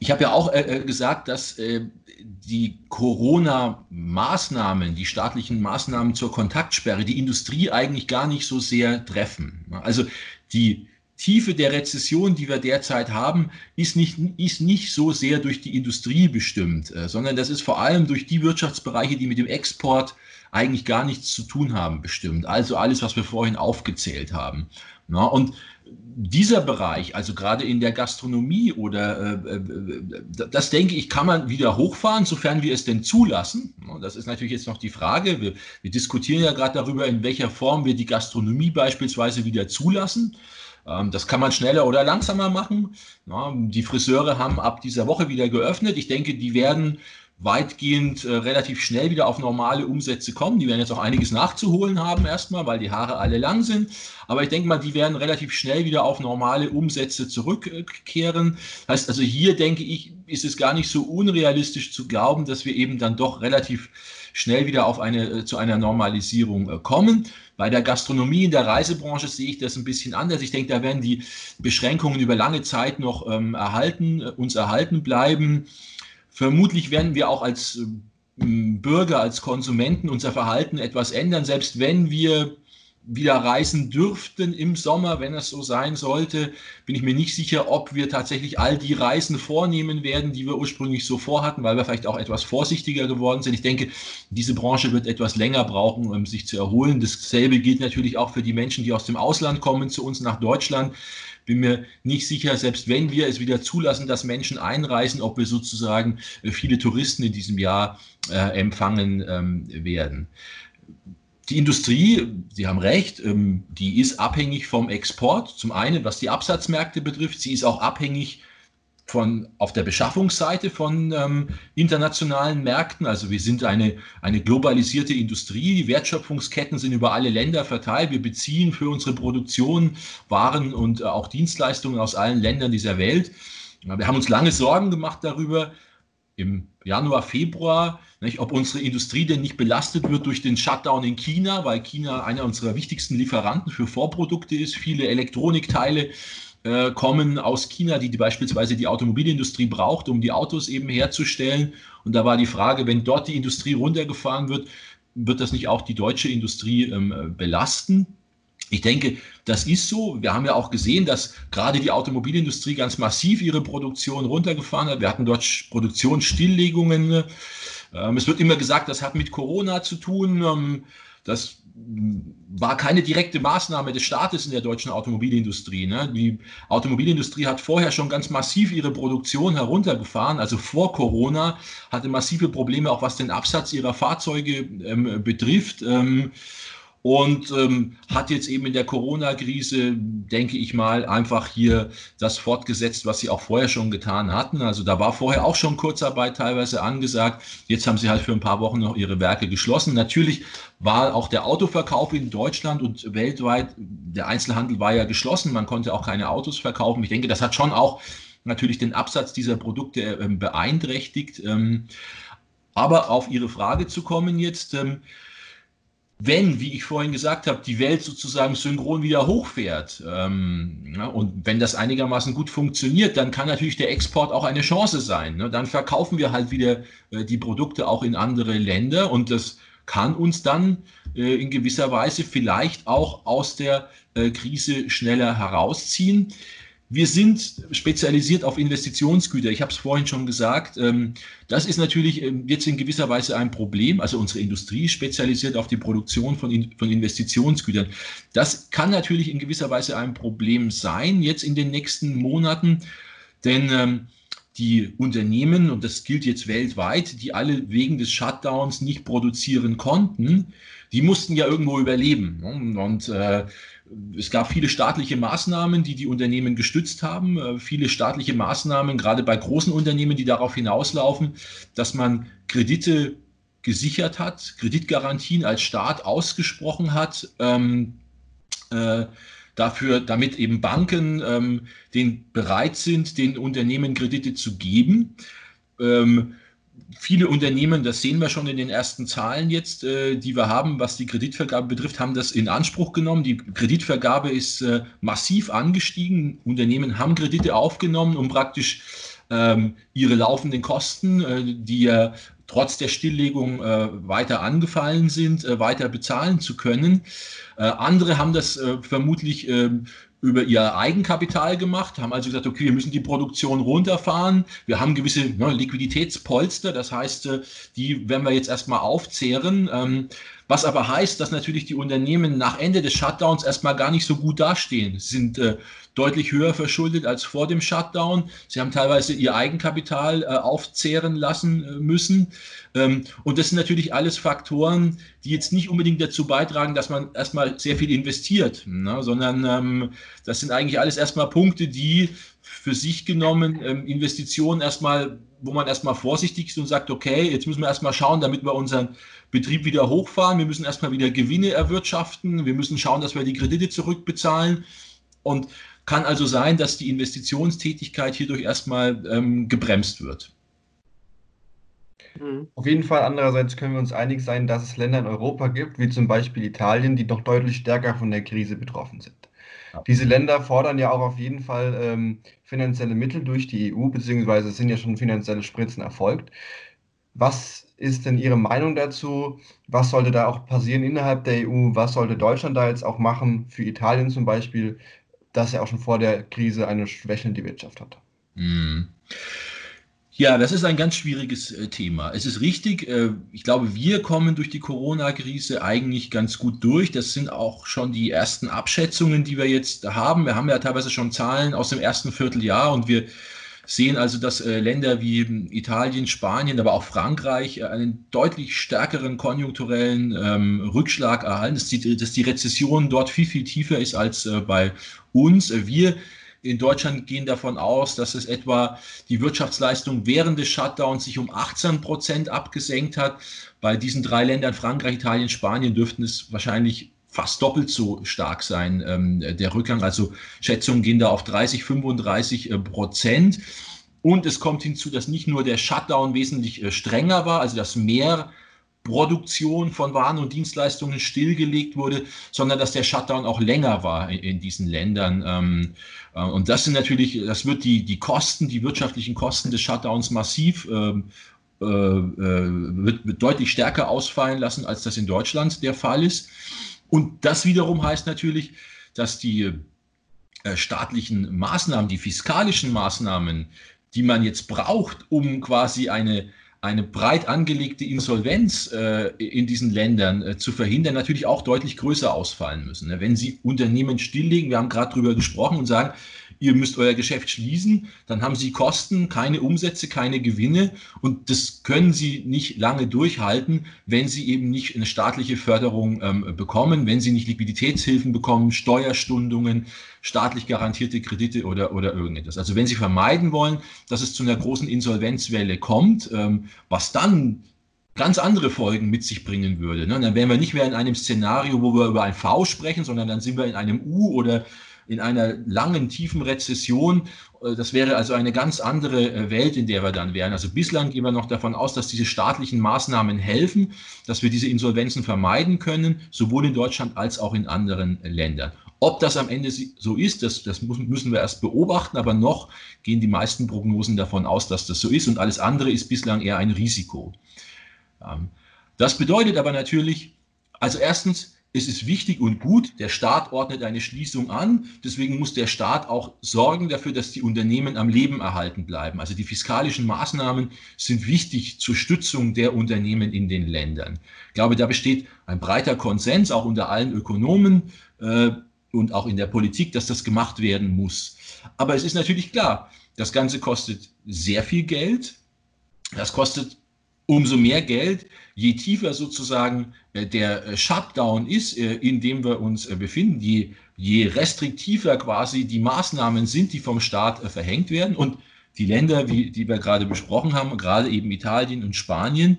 Ich habe ja auch äh, äh, gesagt, dass äh, die Corona-Maßnahmen, die staatlichen Maßnahmen zur Kontaktsperre, die Industrie eigentlich gar nicht so sehr treffen. Also die Tiefe der Rezession, die wir derzeit haben, ist nicht, ist nicht so sehr durch die Industrie bestimmt, äh, sondern das ist vor allem durch die Wirtschaftsbereiche, die mit dem Export eigentlich gar nichts zu tun haben, bestimmt. Also alles, was wir vorhin aufgezählt haben. Und dieser Bereich, also gerade in der Gastronomie oder äh, äh, das denke ich, kann man wieder hochfahren, sofern wir es denn zulassen. Das ist natürlich jetzt noch die Frage. Wir, wir diskutieren ja gerade darüber, in welcher Form wir die Gastronomie beispielsweise wieder zulassen. Ähm, das kann man schneller oder langsamer machen. Die Friseure haben ab dieser Woche wieder geöffnet. Ich denke, die werden weitgehend äh, relativ schnell wieder auf normale Umsätze kommen. Die werden jetzt auch einiges nachzuholen haben erstmal, weil die Haare alle lang sind. Aber ich denke mal, die werden relativ schnell wieder auf normale Umsätze zurückkehren. Heißt also hier denke ich, ist es gar nicht so unrealistisch zu glauben, dass wir eben dann doch relativ schnell wieder auf eine, äh, zu einer Normalisierung äh, kommen. Bei der Gastronomie in der Reisebranche sehe ich das ein bisschen anders. Ich denke, da werden die Beschränkungen über lange Zeit noch ähm, erhalten, äh, uns erhalten bleiben. Vermutlich werden wir auch als ähm, Bürger, als Konsumenten unser Verhalten etwas ändern, selbst wenn wir wieder reisen dürften im Sommer, wenn es so sein sollte, bin ich mir nicht sicher, ob wir tatsächlich all die Reisen vornehmen werden, die wir ursprünglich so vorhatten, weil wir vielleicht auch etwas vorsichtiger geworden sind. Ich denke, diese Branche wird etwas länger brauchen, um sich zu erholen. Dasselbe gilt natürlich auch für die Menschen, die aus dem Ausland kommen zu uns nach Deutschland bin mir nicht sicher, selbst wenn wir es wieder zulassen, dass Menschen einreisen, ob wir sozusagen viele Touristen in diesem Jahr äh, empfangen ähm, werden. Die Industrie, Sie haben recht, ähm, die ist abhängig vom Export. Zum einen, was die Absatzmärkte betrifft, sie ist auch abhängig von, auf der Beschaffungsseite von ähm, internationalen Märkten. Also wir sind eine, eine globalisierte Industrie. Die Wertschöpfungsketten sind über alle Länder verteilt. Wir beziehen für unsere Produktion Waren und äh, auch Dienstleistungen aus allen Ländern dieser Welt. Wir haben uns lange Sorgen gemacht darüber, im Januar, Februar, nicht, ob unsere Industrie denn nicht belastet wird durch den Shutdown in China, weil China einer unserer wichtigsten Lieferanten für Vorprodukte ist. Viele Elektronikteile äh, kommen aus China, die, die beispielsweise die Automobilindustrie braucht, um die Autos eben herzustellen. Und da war die Frage, wenn dort die Industrie runtergefahren wird, wird das nicht auch die deutsche Industrie ähm, belasten? Ich denke, das ist so. Wir haben ja auch gesehen, dass gerade die Automobilindustrie ganz massiv ihre Produktion runtergefahren hat. Wir hatten dort Produktionsstilllegungen. Ähm, es wird immer gesagt, das hat mit Corona zu tun. Ähm, das war keine direkte Maßnahme des Staates in der deutschen Automobilindustrie. Ne? Die Automobilindustrie hat vorher schon ganz massiv ihre Produktion heruntergefahren. Also vor Corona hatte massive Probleme, auch was den Absatz ihrer Fahrzeuge ähm, betrifft. Ähm, und ähm, hat jetzt eben in der Corona-Krise, denke ich mal, einfach hier das fortgesetzt, was sie auch vorher schon getan hatten. Also da war vorher auch schon Kurzarbeit teilweise angesagt. Jetzt haben sie halt für ein paar Wochen noch ihre Werke geschlossen. Natürlich war auch der Autoverkauf in Deutschland und weltweit, der Einzelhandel war ja geschlossen. Man konnte auch keine Autos verkaufen. Ich denke, das hat schon auch natürlich den Absatz dieser Produkte äh, beeinträchtigt. Ähm, aber auf Ihre Frage zu kommen jetzt, ähm, wenn, wie ich vorhin gesagt habe, die Welt sozusagen synchron wieder hochfährt ähm, ja, und wenn das einigermaßen gut funktioniert, dann kann natürlich der Export auch eine Chance sein. Ne? Dann verkaufen wir halt wieder äh, die Produkte auch in andere Länder und das kann uns dann äh, in gewisser Weise vielleicht auch aus der äh, Krise schneller herausziehen. Wir sind spezialisiert auf Investitionsgüter. Ich habe es vorhin schon gesagt. Ähm, das ist natürlich ähm, jetzt in gewisser Weise ein Problem. Also unsere Industrie spezialisiert auf die Produktion von, von Investitionsgütern. Das kann natürlich in gewisser Weise ein Problem sein jetzt in den nächsten Monaten, denn ähm, die Unternehmen, und das gilt jetzt weltweit, die alle wegen des Shutdowns nicht produzieren konnten, die mussten ja irgendwo überleben. Und äh, es gab viele staatliche Maßnahmen, die die Unternehmen gestützt haben, äh, viele staatliche Maßnahmen, gerade bei großen Unternehmen, die darauf hinauslaufen, dass man Kredite gesichert hat, Kreditgarantien als Staat ausgesprochen hat. Ähm, äh, dafür, damit eben Banken ähm, den bereit sind, den Unternehmen Kredite zu geben. Ähm, viele Unternehmen, das sehen wir schon in den ersten Zahlen jetzt, äh, die wir haben, was die Kreditvergabe betrifft, haben das in Anspruch genommen. Die Kreditvergabe ist äh, massiv angestiegen. Unternehmen haben Kredite aufgenommen, um praktisch ähm, ihre laufenden Kosten, äh, die ja trotz der Stilllegung äh, weiter angefallen sind, äh, weiter bezahlen zu können. Äh, andere haben das vermutlich ähm, über ihr Eigenkapital gemacht, haben also gesagt, okay, wir müssen die Produktion runterfahren. Wir haben gewisse ne, Liquiditätspolster, das heißt, äh, die werden wir jetzt erstmal aufzehren. Ähm, was aber heißt, dass natürlich die Unternehmen nach Ende des Shutdowns erstmal gar nicht so gut dastehen. Sie sind äh, deutlich höher verschuldet als vor dem Shutdown. Sie haben teilweise ihr Eigenkapital äh, aufzehren lassen äh, müssen. Ähm, und das sind natürlich alles Faktoren, die jetzt nicht unbedingt dazu beitragen, dass man erstmal sehr viel investiert, ne? sondern ähm, das sind eigentlich alles erstmal Punkte, die für sich genommen ähm, Investitionen erstmal, wo man erstmal vorsichtig ist und sagt, okay, jetzt müssen wir erstmal schauen, damit wir unseren Betrieb wieder hochfahren. Wir müssen erstmal wieder Gewinne erwirtschaften. Wir müssen schauen, dass wir die Kredite zurückbezahlen. Und kann also sein, dass die Investitionstätigkeit hierdurch erstmal ähm, gebremst wird. Mhm. Auf jeden Fall, andererseits können wir uns einig sein, dass es Länder in Europa gibt, wie zum Beispiel Italien, die noch deutlich stärker von der Krise betroffen sind. Diese Länder fordern ja auch auf jeden Fall ähm, finanzielle Mittel durch die EU, beziehungsweise sind ja schon finanzielle Spritzen erfolgt. Was ist denn Ihre Meinung dazu? Was sollte da auch passieren innerhalb der EU? Was sollte Deutschland da jetzt auch machen, für Italien zum Beispiel, das ja auch schon vor der Krise eine schwächelnde Wirtschaft hat? Mhm. Ja, das ist ein ganz schwieriges äh, Thema. Es ist richtig, äh, ich glaube, wir kommen durch die Corona-Krise eigentlich ganz gut durch. Das sind auch schon die ersten Abschätzungen, die wir jetzt haben. Wir haben ja teilweise schon Zahlen aus dem ersten Vierteljahr und wir sehen also, dass äh, Länder wie Italien, Spanien, aber auch Frankreich einen deutlich stärkeren konjunkturellen ähm, Rückschlag erhalten, dass die, dass die Rezession dort viel, viel tiefer ist als bei uns. Wir in Deutschland gehen davon aus, dass es etwa die Wirtschaftsleistung während des Shutdowns sich um 18 Prozent abgesenkt hat. Bei diesen drei Ländern, Frankreich, Italien, Spanien, dürften es wahrscheinlich fast doppelt so stark sein, ähm, der Rückgang. Also Schätzungen gehen da auf 30, 35 äh, Prozent. Und es kommt hinzu, dass nicht nur der Shutdown wesentlich äh, strenger war, also dass mehr Produktion von Waren und Dienstleistungen stillgelegt wurde, sondern dass der Shutdown auch länger war in, in diesen Ländern. Ähm, äh, und das sind natürlich, das wird die, die Kosten, die wirtschaftlichen Kosten des Shutdowns massiv ähm, äh, äh, wird, wird deutlich stärker ausfallen lassen, als das in Deutschland der Fall ist. Und das wiederum heißt natürlich, dass die äh, staatlichen Maßnahmen, die fiskalischen Maßnahmen, die man jetzt braucht, um quasi eine eine breit angelegte Insolvenz äh, in diesen Ländern äh, zu verhindern, natürlich auch deutlich größer ausfallen müssen. Ne? Wenn Sie Unternehmen stilllegen, wir haben gerade darüber gesprochen und sagen, ihr müsst euer Geschäft schließen, dann haben sie Kosten, keine Umsätze, keine Gewinne und das können sie nicht lange durchhalten, wenn sie eben nicht eine staatliche Förderung ähm, bekommen, wenn sie nicht Liquiditätshilfen bekommen, Steuerstundungen, staatlich garantierte Kredite oder, oder irgendetwas. Also wenn sie vermeiden wollen, dass es zu einer großen Insolvenzwelle kommt, ähm, was dann ganz andere Folgen mit sich bringen würde. Ne? Dann wären wir nicht mehr in einem Szenario, wo wir über ein V sprechen, sondern dann sind wir in einem U oder in einer langen, tiefen Rezession. Äh, das wäre also eine ganz andere äh, Welt, in der wir dann wären. Also bislang gehen wir noch davon aus, dass diese staatlichen Maßnahmen helfen, dass wir diese Insolvenzen vermeiden können, sowohl in Deutschland als auch in anderen Ländern. Ob das am Ende so ist, das, das müssen wir erst beobachten, aber noch gehen die meisten Prognosen davon aus, dass das so ist und alles andere ist bislang eher ein Risiko. Ähm, das bedeutet aber natürlich, also erstens, es ist wichtig und gut, der Staat ordnet eine Schließung an. Deswegen muss der Staat auch sorgen dafür, dass die Unternehmen am Leben erhalten bleiben. Also die fiskalischen Maßnahmen sind wichtig zur Stützung der Unternehmen in den Ländern. Ich glaube, da besteht ein breiter Konsens, auch unter allen Ökonomen äh, und auch in der Politik, dass das gemacht werden muss. Aber es ist natürlich klar, das Ganze kostet sehr viel Geld. Das kostet umso mehr Geld, je tiefer sozusagen äh, der äh, Shutdown ist, äh, in dem wir uns befinden, je, je restriktiver quasi die Maßnahmen sind, die vom Staat verhängt werden. Und die Länder, wie, die wir gerade besprochen haben, gerade eben Italien und Spanien,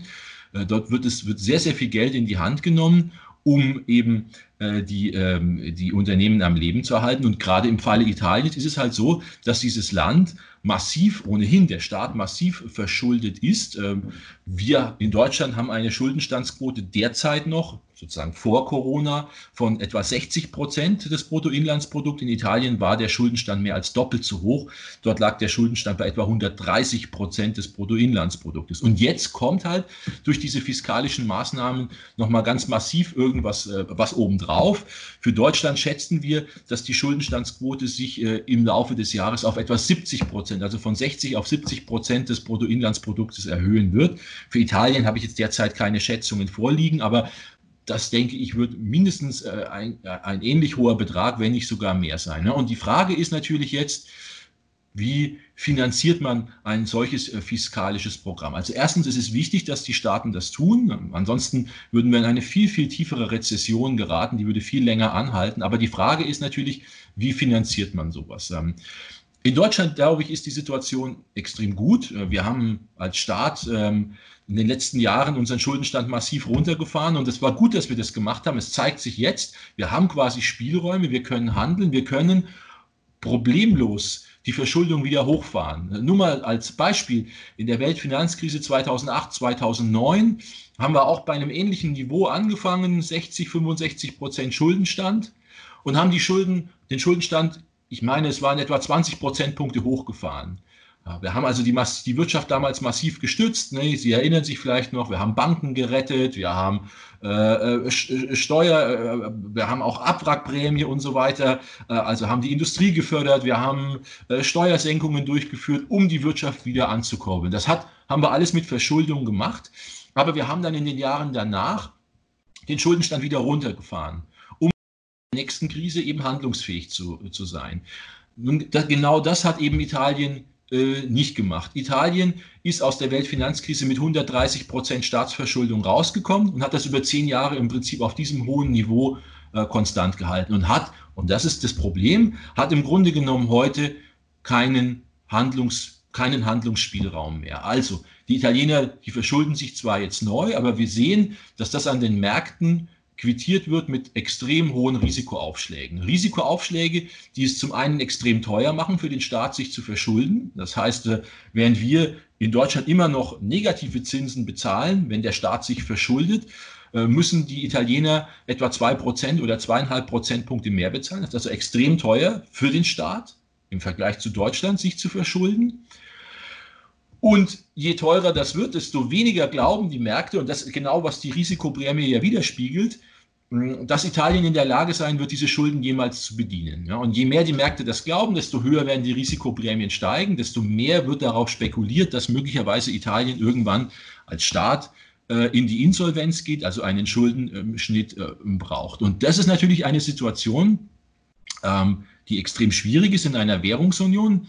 dort wird es wird sehr, sehr viel Geld in die Hand genommen, um eben äh, die, ähm, die Unternehmen am Leben zu erhalten. Und gerade im Falle Italiens ist es halt so, dass dieses Land massiv, ohnehin der Staat massiv verschuldet ist. Ähm, wir in Deutschland haben eine Schuldenstandsquote derzeit noch, sozusagen vor Corona, von etwa 60 Prozent des Bruttoinlandsprodukts. In Italien war der Schuldenstand mehr als doppelt so hoch. Dort lag der Schuldenstand bei etwa 130 Prozent des Bruttoinlandsproduktes. Und jetzt kommt halt durch diese fiskalischen Maßnahmen nochmal ganz massiv irgendwas äh, was obendrauf. Für Deutschland schätzen wir, dass die Schuldenstandsquote sich äh, im Laufe des Jahres auf etwa 70 Prozent also von 60 auf 70 Prozent des Bruttoinlandsproduktes erhöhen wird. Für Italien habe ich jetzt derzeit keine Schätzungen vorliegen, aber das denke ich, wird mindestens äh, ein, äh, ein, ähnlich hoher Betrag, wenn nicht sogar mehr sein. Ne? Und die Frage ist natürlich jetzt, wie finanziert man ein solches äh, fiskalisches Programm? Also erstens ist es wichtig, dass die Staaten das tun. Ansonsten würden wir in eine viel, viel tiefere Rezession geraten, die würde viel länger anhalten. Aber die Frage ist natürlich, wie finanziert man sowas? Ähm, in Deutschland, glaube ich, ist die Situation extrem gut. Wir haben als Staat ähm, in den letzten Jahren unseren Schuldenstand massiv runtergefahren und es war gut, dass wir das gemacht haben. Es zeigt sich jetzt, wir haben quasi Spielräume, wir können handeln, wir können problemlos die Verschuldung wieder hochfahren. Nur mal als Beispiel, in der Weltfinanzkrise 2008, 2009 haben wir auch bei einem ähnlichen Niveau angefangen, 60, 65 Prozent Schuldenstand und haben die Schulden, den Schuldenstand ich meine, es waren etwa 20 Prozentpunkte hochgefahren. Wir haben also die, die Wirtschaft damals massiv gestützt. Ne? Sie erinnern sich vielleicht noch, wir haben Banken gerettet, wir haben äh, äh, äh Steuer, äh, wir haben auch Abwrackprämie und so weiter. Äh, also haben die Industrie gefördert, wir haben äh, Steuersenkungen durchgeführt, um die Wirtschaft wieder anzukurbeln. Das hat, haben wir alles mit Verschuldung gemacht. Aber wir haben dann in den Jahren danach den Schuldenstand wieder runtergefahren nächsten Krise eben handlungsfähig zu, zu sein. Nun, das, genau das hat eben Italien äh, nicht gemacht. Italien ist aus der Weltfinanzkrise mit 130 Prozent Staatsverschuldung rausgekommen und hat das über zehn Jahre im Prinzip auf diesem hohen Niveau äh, konstant gehalten und hat, und das ist das Problem, hat im Grunde genommen heute keinen Handlungs, keinen Handlungsspielraum mehr. Also die Italiener, die verschulden sich zwar jetzt neu, aber wir sehen, dass das an den Märkten quittiert wird mit extrem hohen Risikoaufschlägen. Risikoaufschläge, die es zum einen extrem teuer machen für den Staat, sich zu verschulden. Das heißt, äh, während wir in Deutschland immer noch negative Zinsen bezahlen, wenn der Staat sich verschuldet, äh, müssen die Italiener etwa zwei Prozent oder zweieinhalb Prozentpunkte mehr bezahlen. Das ist also extrem teuer für den Staat im Vergleich zu Deutschland, sich zu verschulden. Und je teurer das wird, desto weniger glauben die Märkte, und das ist genau, was die Risikoprämie ja widerspiegelt, dass Italien in der Lage sein wird, diese Schulden jemals zu bedienen. Ja, und je mehr die Märkte das glauben, desto höher werden die Risikoprämien steigen, desto mehr wird darauf spekuliert, dass möglicherweise Italien irgendwann als Staat äh, in die Insolvenz geht, also einen Schuldenschnitt äh, braucht. Und das ist natürlich eine Situation, ähm, die extrem schwierig ist in einer Währungsunion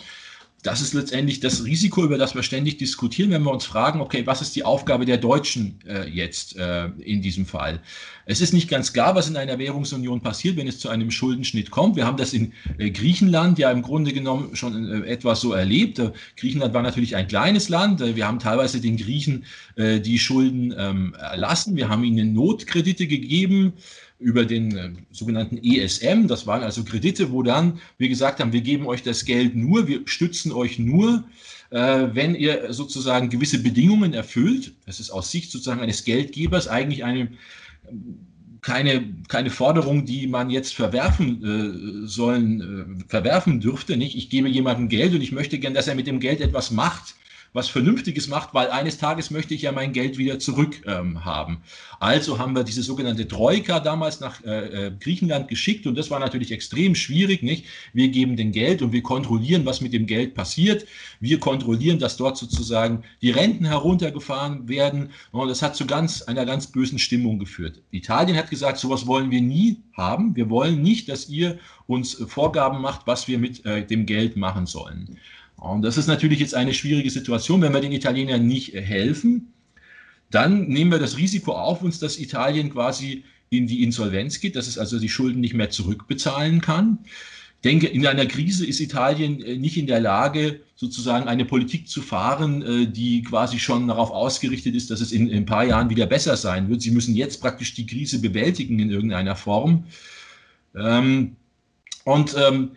das ist letztendlich das Risiko, über das wir ständig diskutieren, wenn wir uns fragen, okay, was ist die Aufgabe der Deutschen äh, jetzt äh, in diesem Fall? Es ist nicht ganz klar, was in einer Währungsunion passiert, wenn es zu einem Schuldenschnitt kommt. Wir haben das in äh, Griechenland ja im Grunde genommen schon äh, etwas so erlebt. Äh, Griechenland war natürlich ein kleines Land. Äh, wir haben teilweise den Griechen die Schulden ähm, erlassen. Wir haben ihnen Notkredite gegeben über den äh, sogenannten ESM. Das waren also Kredite, wo dann wir gesagt haben, wir geben euch das Geld nur, wir stützen euch nur, äh, wenn ihr sozusagen gewisse Bedingungen erfüllt. Das ist aus Sicht sozusagen eines Geldgebers eigentlich eine keine, keine Forderung, die man jetzt verwerfen äh, sollen, äh, verwerfen dürfte. Nicht? Ich gebe jemandem Geld und ich möchte gern, dass er mit dem Geld etwas macht was Vernünftiges macht, weil eines Tages möchte ich ja mein Geld wieder zurück ähm, haben. Also haben wir diese sogenannte Troika damals nach äh, äh, Griechenland geschickt und das war natürlich extrem schwierig, nicht? Wir geben den Geld und wir kontrollieren, was mit dem Geld passiert. Wir kontrollieren, dass dort sozusagen die Renten heruntergefahren werden und das hat zu ganz einer ganz bösen Stimmung geführt. Italien hat gesagt, sowas wollen wir nie haben. Wir wollen nicht, dass ihr uns Vorgaben macht, was wir mit äh, dem Geld machen sollen. Und das ist natürlich jetzt eine schwierige Situation, wenn wir den Italienern nicht helfen. Dann nehmen wir das Risiko auf uns, dass Italien quasi in die Insolvenz geht, dass es also die Schulden nicht mehr zurückbezahlen kann. Ich denke, in einer Krise ist Italien äh, nicht in der Lage, sozusagen eine Politik zu fahren, äh, die quasi schon darauf ausgerichtet ist, dass es in, ein paar Jahren wieder besser sein wird. Sie müssen jetzt praktisch die Krise bewältigen in irgendeiner Form. Ähm, und ähm,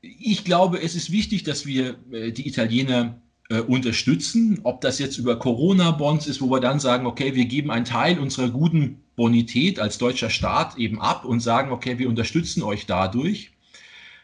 ich glaube, es ist wichtig, dass wir äh, die Italiener äh, unterstützen, ob das jetzt über Corona-Bonds ist, wo wir dann sagen, okay, wir geben einen Teil unserer guten Bonität als deutscher Staat eben ab und sagen, okay, wir unterstützen euch dadurch.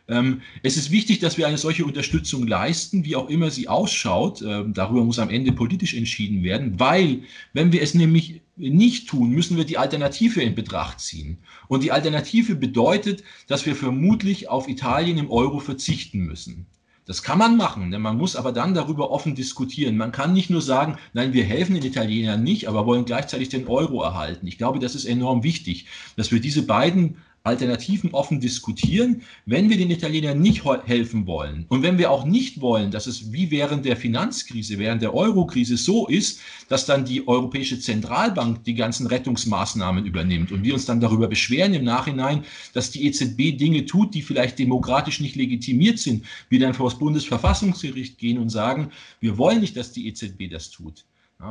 Ähm, es ist wichtig, dass wir eine solche Unterstützung leisten, wie auch immer sie ausschaut. Ähm, darüber muss am Ende politisch entschieden werden, weil wenn wir es nämlich nicht tun, müssen wir die Alternative in Betracht ziehen. Und die Alternative bedeutet, dass wir vermutlich auf Italien im Euro verzichten müssen. Das kann man machen, denn man muss aber dann darüber offen diskutieren. Man kann nicht nur sagen, nein, wir helfen den Italienern nicht, aber wollen gleichzeitig den Euro erhalten. Ich glaube, das ist enorm wichtig, dass wir diese beiden Alternativen offen diskutieren, wenn wir den Italienern nicht helfen wollen und wenn wir auch nicht wollen, dass es wie während der Finanzkrise, während der Eurokrise so ist, dass dann die Europäische Zentralbank die ganzen Rettungsmaßnahmen übernimmt und wir uns dann darüber beschweren im Nachhinein, dass die EZB Dinge tut, die vielleicht demokratisch nicht legitimiert sind, wir dann vor das Bundesverfassungsgericht gehen und sagen, wir wollen nicht, dass die EZB das tut.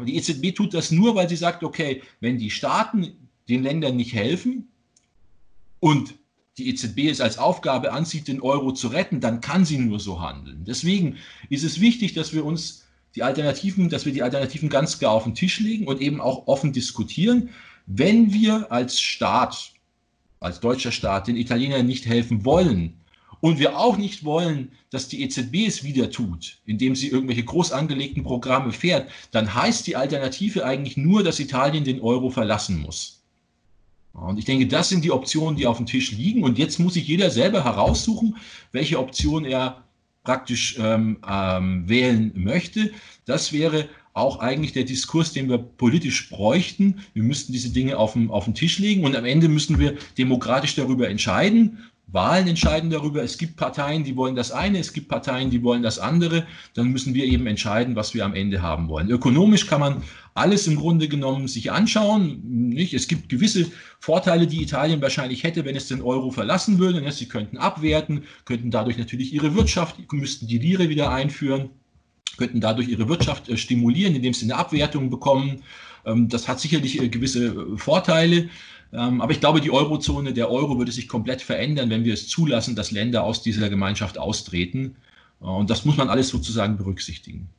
die EZB tut das nur, weil sie sagt, okay, wenn die Staaten den Ländern nicht helfen, und die EZB es als Aufgabe ansieht, den Euro zu retten, dann kann sie nur so handeln. Deswegen ist es wichtig, dass wir uns die Alternativen, dass wir die Alternativen ganz klar auf den Tisch legen und eben auch offen diskutieren. Wenn wir als Staat, als deutscher Staat, den Italienern nicht helfen wollen und wir auch nicht wollen, dass die EZB es wieder tut, indem sie irgendwelche groß angelegten Programme fährt, dann heißt die Alternative eigentlich nur, dass Italien den Euro verlassen muss. Und ich denke, das sind die Optionen, die auf dem Tisch liegen. Und jetzt muss sich jeder selber heraussuchen, welche Option er praktisch ähm, ähm, wählen möchte. Das wäre auch eigentlich der Diskurs, den wir politisch bräuchten. Wir müssten diese Dinge auf den, auf den Tisch legen und am Ende müssen wir demokratisch darüber entscheiden. Wahlen entscheiden darüber. Es gibt Parteien, die wollen das eine, es gibt Parteien, die wollen das andere. Dann müssen wir eben entscheiden, was wir am Ende haben wollen. Ökonomisch kann man alles im Grunde genommen sich anschauen. Nicht? Es gibt gewisse Vorteile, die Italien wahrscheinlich hätte, wenn es den Euro verlassen würde. Sie könnten abwerten, könnten dadurch natürlich ihre Wirtschaft, müssten die Lire wieder einführen, könnten dadurch ihre Wirtschaft äh, stimulieren, indem sie eine Abwertung bekommen. Ähm, das hat sicherlich äh, gewisse äh, Vorteile. Ähm, aber ich glaube, die Eurozone, der Euro würde sich komplett verändern, wenn wir es zulassen, dass Länder aus dieser Gemeinschaft austreten. Äh, und das muss man alles sozusagen berücksichtigen.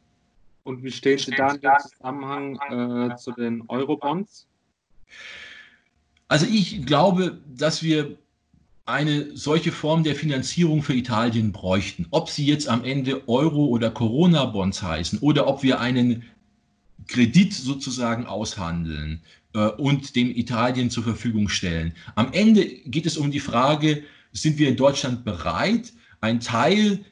Und wie stehen Sie da im Zusammenhang äh, zu den Eurobonds? Also ich glaube, dass wir eine solche Form der Finanzierung für Italien bräuchten. Ob sie jetzt am Ende Euro- oder Corona-Bonds heißen oder ob wir einen Kredit sozusagen aushandeln und dem Italien zur Verfügung stellen. Am Ende geht es um die Frage, sind wir in Deutschland bereit, einen Teil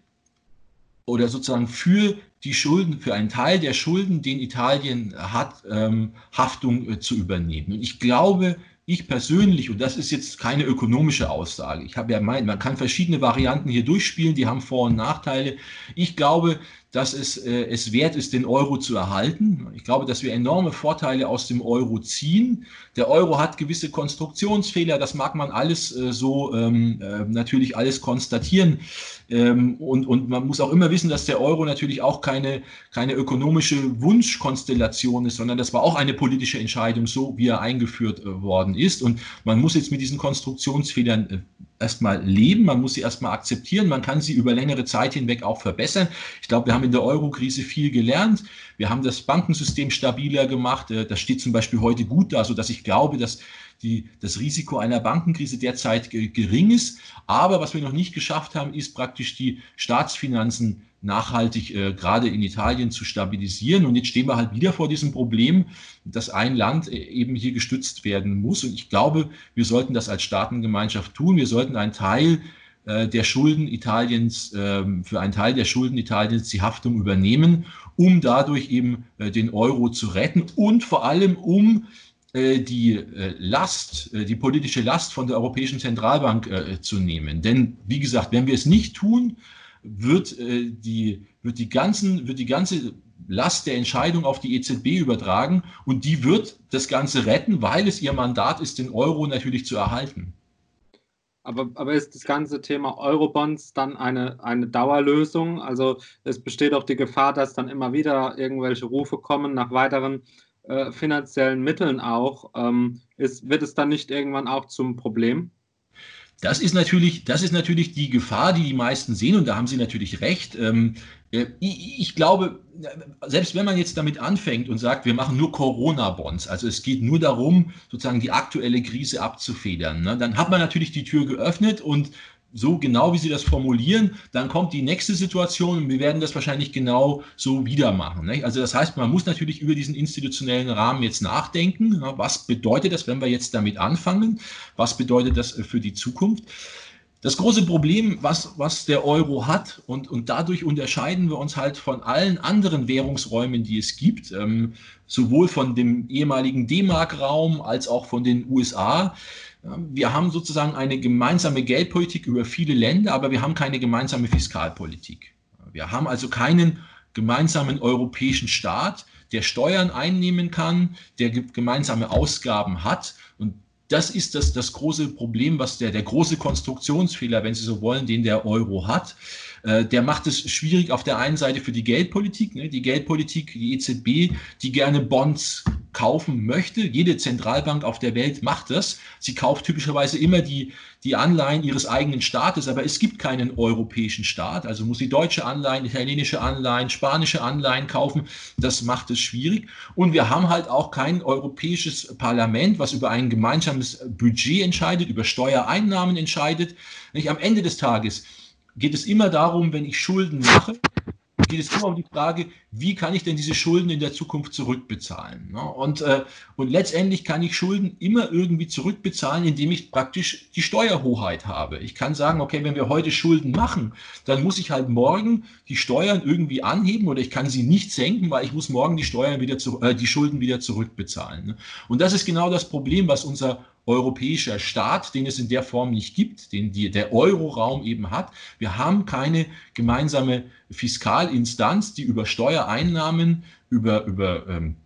oder sozusagen für die Schulden, für einen Teil der Schulden, den Italien hat, ähm, Haftung äh, zu übernehmen. Und ich glaube, ich persönlich, und das ist jetzt keine ökonomische Aussage, ich habe ja meint, man kann verschiedene Varianten hier durchspielen, die haben Vor- und Nachteile. Ich glaube, dass es, äh, es wert ist, den Euro zu erhalten. Ich glaube, dass wir enorme Vorteile aus dem Euro ziehen. Der Euro hat gewisse Konstruktionsfehler, das mag man alles äh, so ähm, äh, natürlich alles konstatieren. Ähm, und, und man muss auch immer wissen, dass der Euro natürlich auch keine, keine ökonomische Wunschkonstellation ist, sondern das war auch eine politische Entscheidung, so wie er eingeführt äh, worden ist. Und man muss jetzt mit diesen Konstruktionsfehlern äh, erstmal leben, man muss sie erstmal akzeptieren, man kann sie über längere Zeit hinweg auch verbessern. Ich glaube, wir haben in der Euro-Krise viel gelernt. Wir haben das Bankensystem stabiler gemacht. Äh, das steht zum Beispiel heute gut da, sodass ich glaube, dass die, das Risiko einer Bankenkrise derzeit gering ist. Aber was wir noch nicht geschafft haben, ist praktisch die Staatsfinanzen nachhaltig äh, gerade in Italien zu stabilisieren. Und jetzt stehen wir halt wieder vor diesem Problem, dass ein Land äh, eben hier gestützt werden muss. Und ich glaube, wir sollten das als Staatengemeinschaft tun. Wir sollten einen Teil äh, der Schulden Italiens, ähm, für einen Teil der Schulden Italiens die Haftung übernehmen, um dadurch eben äh, den Euro zu retten und vor allem um äh, die äh, Last, äh, die politische Last von der Europäischen Zentralbank zu nehmen. Denn wie gesagt, wenn wir es nicht tun, wird die, wird die, ganzen, wird die ganze Last der Entscheidung auf die EZB übertragen und die wird das Ganze retten, weil es ihr Mandat ist, den Euro natürlich zu erhalten. Aber, aber ist das ganze Thema Eurobonds dann eine, eine Dauerlösung? Also es besteht auch die Gefahr, dass dann immer wieder irgendwelche Rufe kommen nach weiteren äh, finanziellen Mitteln auch, ähm, ist, wird es dann nicht irgendwann auch zum Problem? Das ist natürlich, das ist natürlich die Gefahr, die die meisten sehen, und da haben Sie natürlich recht. Ähm, äh, ich, ich, glaube, selbst wenn man jetzt damit anfängt und sagt, wir machen nur Corona-Bonds, also es geht nur darum, sozusagen die aktuelle Krise abzufedern, ne, dann hat man natürlich die Tür geöffnet und so genau, wie Sie das formulieren, dann kommt die nächste Situation und wir werden das wahrscheinlich genau so wieder machen. Nicht? Also das heißt, man muss natürlich über diesen institutionellen Rahmen jetzt nachdenken. Was bedeutet das, wenn wir jetzt damit anfangen? Was bedeutet das für die Zukunft? Das große Problem, was, was der Euro hat, und, und dadurch unterscheiden wir uns halt von allen anderen Währungsräumen, die es gibt, ähm, sowohl von dem ehemaligen D-Mark-Raum als auch von den USA, wir haben sozusagen eine gemeinsame Geldpolitik über viele Länder, aber wir haben keine gemeinsame Fiskalpolitik. Wir haben also keinen gemeinsamen europäischen Staat, der Steuern einnehmen kann, der gemeinsame Ausgaben hat. Und das ist das, das große Problem, was der, der große Konstruktionsfehler, wenn Sie so wollen, den der Euro hat. Äh, der macht es schwierig auf der einen Seite für die Geldpolitik, ne? die Geldpolitik, die EZB, die gerne Bonds kaufen möchte. Jede Zentralbank auf der Welt macht das. Sie kauft typischerweise immer die, die Anleihen ihres eigenen Staates, aber es gibt keinen europäischen Staat. Also muss sie deutsche Anleihen, italienische Anleihen, spanische Anleihen kaufen. Das macht es schwierig. Und wir haben halt auch kein europäisches Parlament, was über ein gemeinsames Budget entscheidet, über Steuereinnahmen entscheidet. Nicht? Am Ende des Tages geht es immer darum, wenn ich Schulden mache, geht es immer um die Frage, wie kann ich denn diese Schulden in der Zukunft zurückbezahlen? Und, äh, und letztendlich kann ich Schulden immer irgendwie zurückbezahlen, indem ich praktisch die Steuerhoheit habe. Ich kann sagen, okay, wenn wir heute Schulden machen, dann muss ich halt morgen die Steuern irgendwie anheben oder ich kann sie nicht senken, weil ich muss morgen die Steuern wieder zu, äh, die Schulden wieder zurückbezahlen. Ne? Und das ist genau das Problem, was unser europäischer Staat, den es in der Form nicht gibt, den die, der Euroraum eben hat. Wir haben keine gemeinsame Fiskalinstanz, die über Steuereinnahmen, über, über, ähm,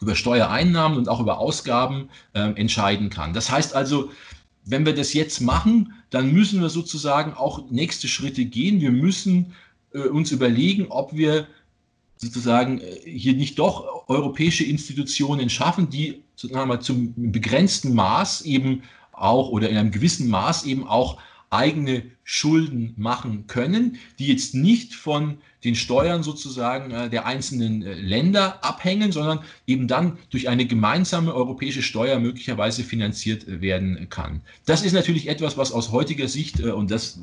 über Steuereinnahmen und auch über Ausgaben ähm, entscheiden kann. Das heißt also, wenn wir das jetzt machen, dann müssen wir sozusagen auch nächste Schritte gehen. Wir müssen äh, uns überlegen, ob wir sozusagen hier nicht doch europäische Institutionen schaffen, die sozusagen mal zum begrenzten Maß eben auch oder in einem gewissen Maß eben auch eigene Schulden machen können, die jetzt nicht von den Steuern sozusagen äh, der einzelnen äh, Länder abhängen, sondern eben dann durch eine gemeinsame europäische Steuer möglicherweise finanziert äh, werden kann. Das ist natürlich etwas, was aus heutiger Sicht, und das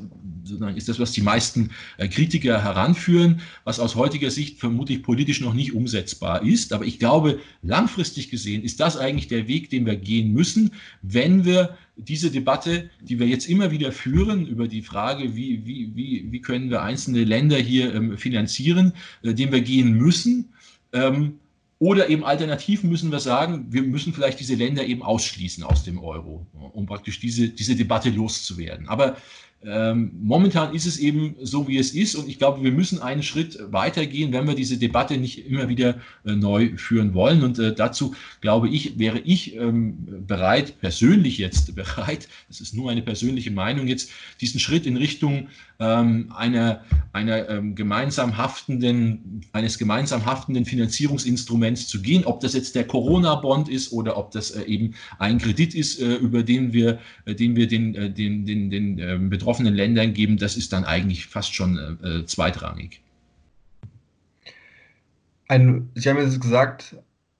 ist das, was die meisten Kritiker heranführen, was aus heutiger Sicht vermutlich politisch noch nicht umsetzbar ist. Aber ich glaube, langfristig gesehen ist das eigentlich der Weg, den wir gehen müssen, wenn wir diese Debatte, die wir jetzt immer wieder führen über die Frage, wie, wie, wie, wie können wir einzelne Länder hier ähm, finanzieren, äh, den wir gehen müssen. Ähm, oder eben alternativ müssen wir sagen, wir müssen vielleicht diese Länder eben ausschließen aus dem Euro, um praktisch diese, diese Debatte loszuwerden. Aber ähm, momentan ist es eben so, wie es ist. Und ich glaube, wir müssen einen Schritt weitergehen, wenn wir diese Debatte nicht immer wieder äh, neu führen wollen. Und äh, dazu, glaube ich, wäre ich ähm, bereit, persönlich jetzt bereit, das ist nur eine persönliche Meinung, jetzt diesen Schritt in Richtung ähm, einer, einer ähm, gemeinsam haftenden, eines gemeinsam haftenden Finanzierungsinstruments zu gehen. Ob das jetzt der Corona-Bond ist oder ob das äh, eben ein Kredit ist, äh, über den wir, äh, den, wir den, äh, den, den, den ähm, betroffenen Ländern geben, das ist dann eigentlich fast schon äh, zweitrangig. Ein, Sie haben jetzt gesagt,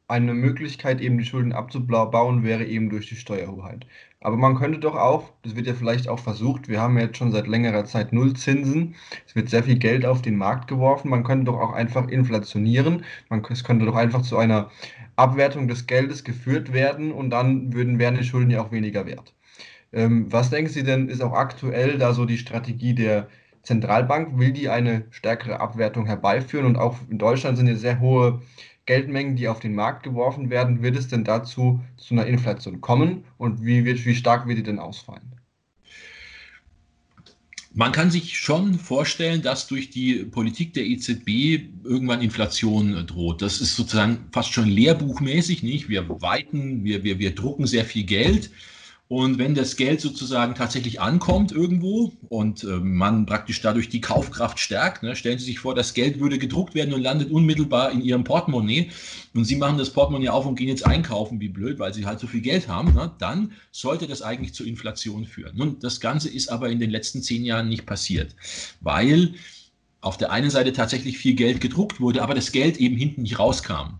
eine Möglichkeit, eben die Schulden abzubauen, wäre eben durch die Steuerhoheit. Aber man könnte doch auch, das wird ja vielleicht auch versucht, wir haben ja jetzt schon seit längerer Zeit Nullzinsen, es wird sehr viel Geld auf den Markt geworfen, man könnte doch auch einfach inflationieren, man, es könnte doch einfach zu einer Abwertung des Geldes geführt werden und dann würden, wären die Schulden ja auch weniger wert. Ähm, was denken Sie denn, ist auch aktuell da so die Strategie der Zentralbank? Will die eine stärkere Abwertung herbeiführen? Und auch in Deutschland sind ja sehr hohe Geldmengen, die auf den Markt geworfen werden. Wird es denn dazu zu einer Inflation kommen und wie, wie stark wird die denn ausfallen? Man kann sich schon vorstellen, dass durch die Politik der EZB irgendwann Inflation droht. Das ist sozusagen fast schon lehrbuchmäßig, nicht? Wir weiten, wir, wir, wir drucken sehr viel Geld und wenn das Geld sozusagen tatsächlich ankommt irgendwo und äh, man praktisch dadurch die Kaufkraft stärkt, ne, stellen Sie sich vor, das Geld würde gedruckt werden und landet unmittelbar in Ihrem Portemonnaie und Sie machen das Portemonnaie auf und gehen jetzt einkaufen, wie blöd, weil Sie halt so viel Geld haben, ne, dann sollte das eigentlich zur Inflation führen. Nun, das Ganze ist aber in den letzten zehn Jahren nicht passiert, weil auf der einen Seite tatsächlich viel Geld gedruckt wurde, aber das Geld eben hinten nicht rauskam.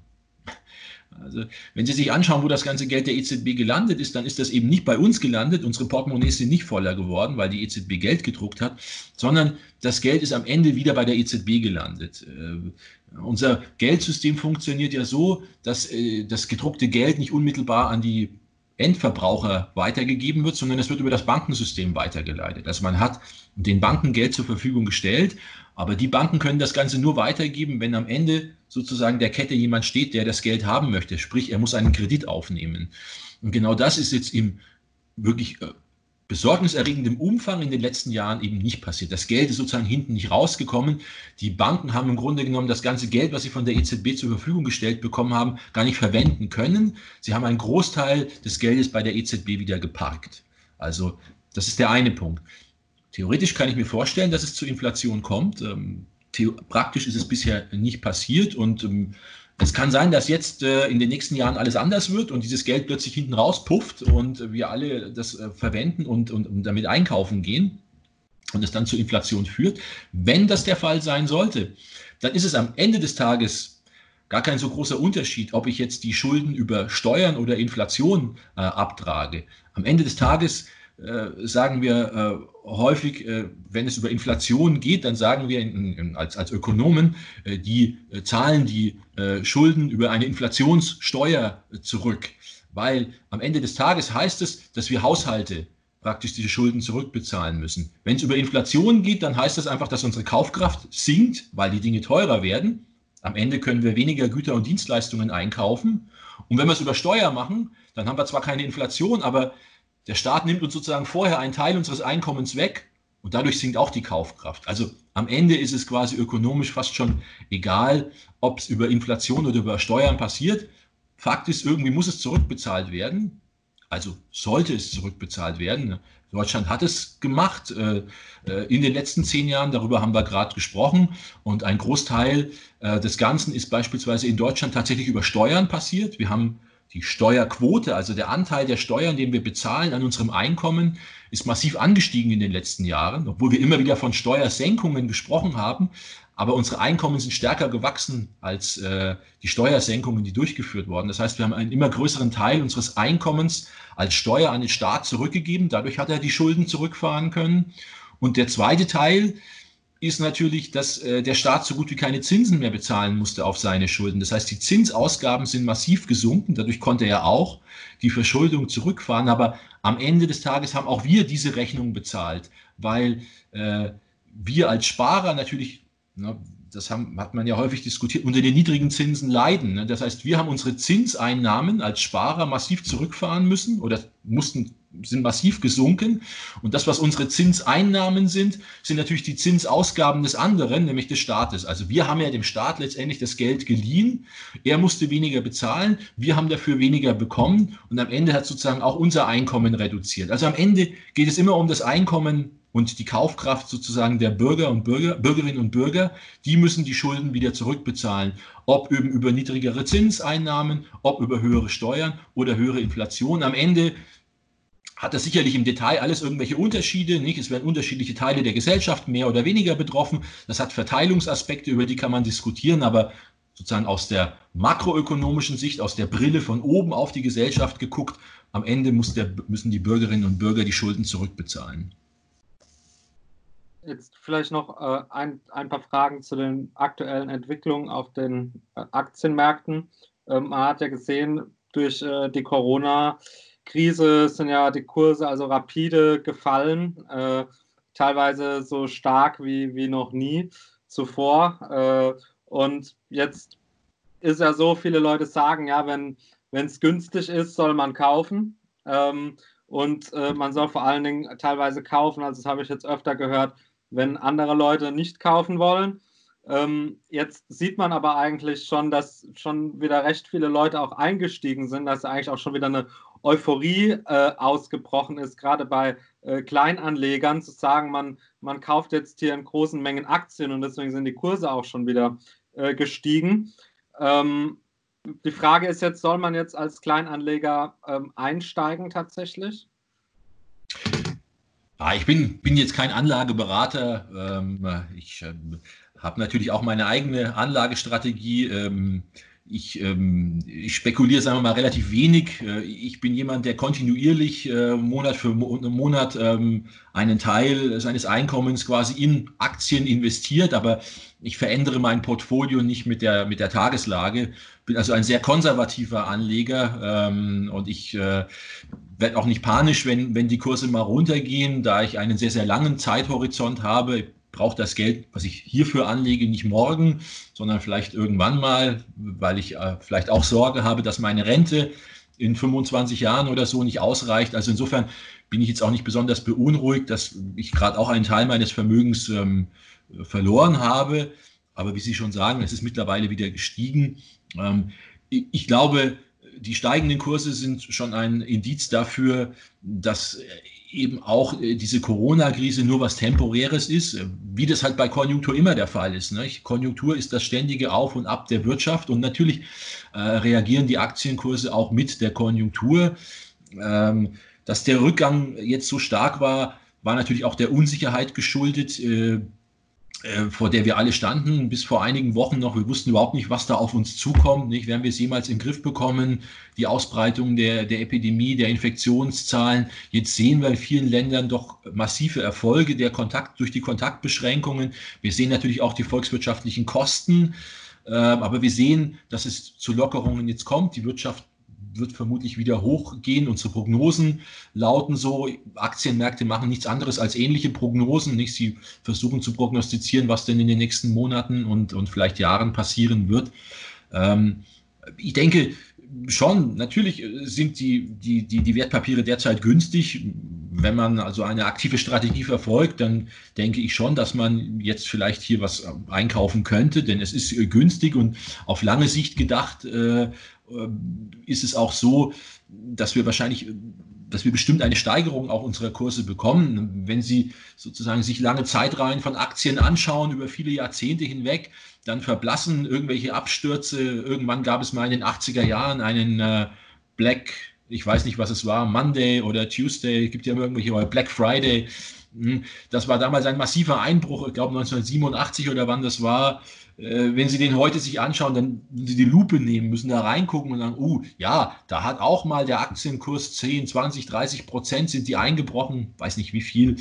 Also wenn Sie sich anschauen, wo das ganze Geld der EZB gelandet ist, dann ist das eben nicht bei uns gelandet. Unsere Portemonnaies sind nicht voller geworden, weil die EZB Geld gedruckt hat, sondern das Geld ist am Ende wieder bei der EZB gelandet. Äh, unser Geldsystem funktioniert ja so, dass äh, das gedruckte Geld nicht unmittelbar an die Endverbraucher weitergegeben wird, sondern es wird über das Bankensystem weitergeleitet. Also man hat den Banken Geld zur Verfügung gestellt, aber die Banken können das Ganze nur weitergeben, wenn am Ende sozusagen der Kette jemand steht, der das Geld haben möchte. Sprich, er muss einen Kredit aufnehmen. Und genau das ist jetzt im wirklich äh, besorgniserregendem Umfang in den letzten Jahren eben nicht passiert. Das Geld ist sozusagen hinten nicht rausgekommen. Die Banken haben im Grunde genommen das ganze Geld, was sie von der EZB zur Verfügung gestellt bekommen haben, gar nicht verwenden können. Sie haben einen Großteil des Geldes bei der EZB wieder geparkt. Also das ist der eine Punkt. Theoretisch kann ich mir vorstellen, dass es zu Inflation kommt. Praktisch ist es bisher nicht passiert und ähm, es kann sein, dass jetzt äh, in den nächsten Jahren alles anders wird und dieses Geld plötzlich hinten raus pufft und wir alle das äh, verwenden und, und, und damit einkaufen gehen und es dann zur Inflation führt. Wenn das der Fall sein sollte, dann ist es am Ende des Tages gar kein so großer Unterschied, ob ich jetzt die Schulden über Steuern oder Inflation äh, abtrage. Am Ende des Tages sagen wir äh, häufig, äh, wenn es über Inflation geht, dann sagen wir in, in, als, als Ökonomen, äh, die äh, zahlen die äh, Schulden über eine Inflationssteuer zurück. Weil am Ende des Tages heißt es, dass wir Haushalte praktisch diese Schulden zurückbezahlen müssen. Wenn es über Inflation geht, dann heißt das einfach, dass unsere Kaufkraft sinkt, weil die Dinge teurer werden. Am Ende können wir weniger Güter und Dienstleistungen einkaufen. Und wenn wir es über Steuer machen, dann haben wir zwar keine Inflation, aber der Staat nimmt uns sozusagen vorher einen Teil unseres Einkommens weg und dadurch sinkt auch die Kaufkraft. Also am Ende ist es quasi ökonomisch fast schon egal, ob es über Inflation oder über Steuern passiert. Fakt ist, irgendwie muss es zurückbezahlt werden. Also sollte es zurückbezahlt werden. Deutschland hat es gemacht äh, äh, in den letzten zehn Jahren, darüber haben wir gerade gesprochen. Und ein Großteil äh, des Ganzen ist beispielsweise in Deutschland tatsächlich über Steuern passiert. Wir haben die Steuerquote, also der Anteil der Steuern, den wir bezahlen an unserem Einkommen, ist massiv angestiegen in den letzten Jahren, obwohl wir immer wieder von Steuersenkungen gesprochen haben. Aber unsere Einkommen sind stärker gewachsen als äh, die Steuersenkungen, die durchgeführt wurden. Das heißt, wir haben einen immer größeren Teil unseres Einkommens als Steuer an den Staat zurückgegeben. Dadurch hat er die Schulden zurückfahren können. Und der zweite Teil ist natürlich, dass äh, der Staat so gut wie keine Zinsen mehr bezahlen musste auf seine Schulden. Das heißt, die Zinsausgaben sind massiv gesunken. Dadurch konnte er auch die Verschuldung zurückfahren. Aber am Ende des Tages haben auch wir diese Rechnung bezahlt, weil äh, wir als Sparer natürlich Ne, das haben, hat man ja häufig diskutiert, unter den niedrigen Zinsen leiden. Ne? Das heißt, wir haben unsere Zinseinnahmen als Sparer massiv zurückfahren müssen oder mussten, sind massiv gesunken. Und das, was unsere Zinseinnahmen sind, sind natürlich die Zinsausgaben des anderen, nämlich des Staates. Also wir haben ja dem Staat letztendlich das Geld geliehen. Er musste weniger bezahlen. Wir haben dafür weniger bekommen. Und am Ende hat sozusagen auch unser Einkommen reduziert. Also am Ende geht es immer um das Einkommen und die Kaufkraft sozusagen der Bürger und Bürger, Bürgerinnen und Bürger, die müssen die Schulden wieder zurückbezahlen. Ob eben über niedrigere Zinseinnahmen, ob über höhere Steuern oder höhere Inflation. Am Ende hat das sicherlich im Detail alles irgendwelche Unterschiede. Nicht? Es werden unterschiedliche Teile der Gesellschaft mehr oder weniger betroffen. Das hat Verteilungsaspekte, über die kann man diskutieren, aber sozusagen aus der makroökonomischen Sicht, aus der Brille von oben auf die Gesellschaft geguckt, am Ende der, müssen die Bürgerinnen und Bürger die Schulden zurückbezahlen jetzt vielleicht noch äh, ein, ein paar Fragen zu den aktuellen Entwicklungen auf den äh, Aktienmärkten. Ähm, man hat ja gesehen, durch äh, die Corona-Krise sind ja die Kurse also rapide gefallen, äh, teilweise so stark wie, wie noch nie zuvor. Äh, und jetzt ist ja so, viele Leute sagen, ja, wenn es günstig ist, soll man kaufen. Ähm, und äh, man soll vor allen Dingen teilweise kaufen, also das habe ich jetzt öfter gehört, wenn andere Leute nicht kaufen wollen. Ähm, jetzt sieht man aber eigentlich schon, dass schon wieder recht viele Leute auch eingestiegen sind, dass eigentlich auch schon wieder eine Euphorie äh, ausgebrochen ist, gerade bei äh, Kleinanlegern, zu sagen, man, man kauft jetzt hier in großen Mengen Aktien und deswegen sind die Kurse auch schon wieder äh, gestiegen. Ähm, die Frage ist jetzt, soll man jetzt als Kleinanleger ähm, einsteigen tatsächlich? Ah, ich bin, bin jetzt kein Anlageberater. Ähm, ich äh, habe natürlich auch meine eigene Anlagestrategie. Ähm, ich, ähm, ich, spekuliere, sagen wir mal, relativ wenig. Äh, ich bin jemand, der kontinuierlich äh, Monat für Monat ähm, einen Teil seines Einkommens quasi in Aktien investiert, aber ich verändere mein Portfolio nicht mit der, mit der Tageslage. Bin also ein sehr konservativer Anleger ähm, und ich äh, werde auch nicht panisch, wenn, wenn die Kurse mal runtergehen, da ich einen sehr, sehr langen Zeithorizont habe. Brauche das Geld, was ich hierfür anlege, nicht morgen, sondern vielleicht irgendwann mal, weil ich äh, vielleicht auch Sorge habe, dass meine Rente in 25 Jahren oder so nicht ausreicht. Also insofern bin ich jetzt auch nicht besonders beunruhigt, dass ich gerade auch einen Teil meines Vermögens ähm, verloren habe. Aber wie Sie schon sagen, es ist mittlerweile wieder gestiegen. Ähm, ich, ich glaube, die steigenden Kurse sind schon ein Indiz dafür, dass eben auch äh, diese Corona-Krise nur was Temporäres ist, wie das halt bei Konjunktur immer der Fall ist. Konjunktur ist das ständige Auf und Ab der Wirtschaft und natürlich äh, reagieren die Aktienkurse auch mit der Konjunktur. Ähm, dass der Rückgang jetzt so stark war, war natürlich auch der Unsicherheit geschuldet. Äh, äh, vor der wir alle standen, bis vor einigen Wochen noch. Wir wussten überhaupt nicht, was da auf uns zukommt. Nicht? Werden wir es jemals in den Griff bekommen? Die Ausbreitung der, der Epidemie, der Infektionszahlen. Jetzt sehen wir in vielen Ländern doch massive Erfolge der Kontakt, durch die Kontaktbeschränkungen. Wir sehen natürlich auch die volkswirtschaftlichen Kosten. Äh, aber wir sehen, dass es zu Lockerungen jetzt kommt. Die Wirtschaft wird vermutlich wieder hochgehen. Unsere Prognosen lauten so, Aktienmärkte machen nichts anderes als ähnliche Prognosen. Nicht? Sie versuchen zu prognostizieren, was denn in den nächsten Monaten und, und vielleicht Jahren passieren wird. Ähm, ich denke, schon, natürlich sind die, die, die, die Wertpapiere derzeit günstig. Wenn man also eine aktive Strategie verfolgt, dann denke ich schon, dass man jetzt vielleicht hier was einkaufen könnte, denn es ist günstig und auf lange Sicht gedacht, äh, ist es auch so, dass wir wahrscheinlich dass wir bestimmt eine Steigerung auch unserer Kurse bekommen. Wenn Sie sozusagen sich lange Zeitreihen von Aktien anschauen über viele Jahrzehnte hinweg, dann verblassen irgendwelche Abstürze. Irgendwann gab es mal in den 80er Jahren einen äh, Black, ich weiß nicht, was es war, Monday oder Tuesday, gibt ja immer irgendwelche, Black Friday. Hm, das war damals ein massiver Einbruch, ich glaube 1987 oder wann das war. Äh, wenn Sie den heute sich anschauen, dann müssen Sie die Lupe nehmen, müssen da reingucken und sagen, uh, ja, da hat auch mal der Aktienkurs 10, 20, 30 Prozent sind die eingebrochen, weiß nicht wie viel.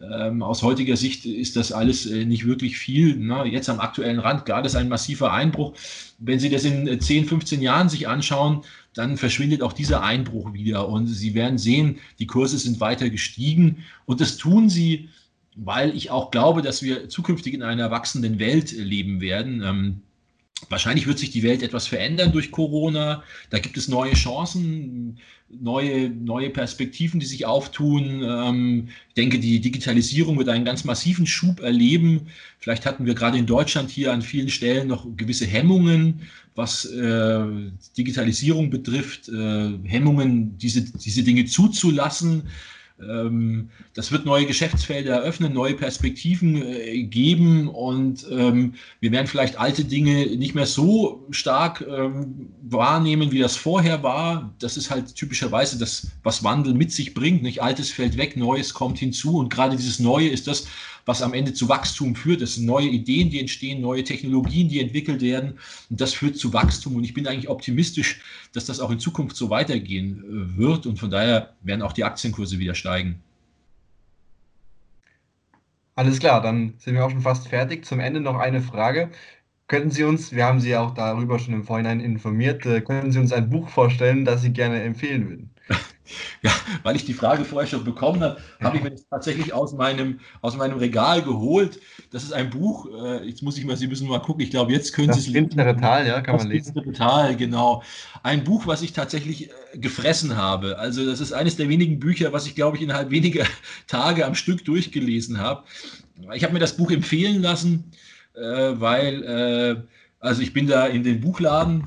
Ähm, aus heutiger Sicht ist das alles äh, nicht wirklich viel. Na, jetzt am aktuellen Rand, das ist ein massiver Einbruch. Wenn Sie das in 10, äh, 15 Jahren sich anschauen, dann verschwindet auch dieser Einbruch wieder und Sie werden sehen, die Kurse sind weiter gestiegen und das tun sie weil ich auch glaube, dass wir zukünftig in einer wachsenden Welt leben werden. Wahrscheinlich wird sich die Welt etwas verändern durch Corona. Da gibt es neue Chancen, neue, neue Perspektiven, die sich auftun. Ähm, ich denke, die Digitalisierung wird einen ganz massiven Schub erleben. Vielleicht hatten wir gerade in Deutschland hier an vielen Stellen noch gewisse Hemmungen, was äh, Digitalisierung betrifft, äh, Hemmungen, diese, diese Dinge zuzulassen. Ähm, das wird neue Geschäftsfelder eröffnen, neue Perspektiven äh, geben und ähm, wir werden vielleicht alte Dinge nicht mehr so stark ähm, wahrnehmen, wie das vorher war. Das ist halt typischerweise das, was Wandel mit sich bringt. Nicht altes fällt weg, Neues kommt hinzu und gerade dieses Neue ist das, was am Ende zu Wachstum führt. Das sind neue Ideen, die entstehen, neue Technologien, die entwickelt werden. Und das führt zu Wachstum. Und ich bin eigentlich optimistisch, dass das auch in Zukunft so weitergehen äh, wird. Und von daher werden auch die Aktienkurse wieder steigen. Alles klar, dann sind wir auch schon fast fertig. Zum Ende noch eine Frage. Könnten Sie uns, wir haben Sie ja auch darüber schon im Vorhinein informiert, äh, können Sie uns ein Buch vorstellen, das Sie gerne empfehlen würden? Ja, weil ich die Frage vorher schon bekommen habe, habe ich mir das tatsächlich aus meinem, aus meinem Regal geholt. Das ist ein Buch, äh, jetzt muss ich mal, Sie müssen mal gucken, ich glaube, jetzt können Sie es lesen. Das Tal, ja, kann man lesen. Das Tal, genau. Ein Buch, was ich tatsächlich äh, gefressen habe. Also das ist eines der wenigen Bücher, was ich, glaube ich, innerhalb weniger Tage am Stück durchgelesen habe. Ich habe mir das Buch empfehlen lassen, äh, weil, äh, also ich bin da in den Buchladen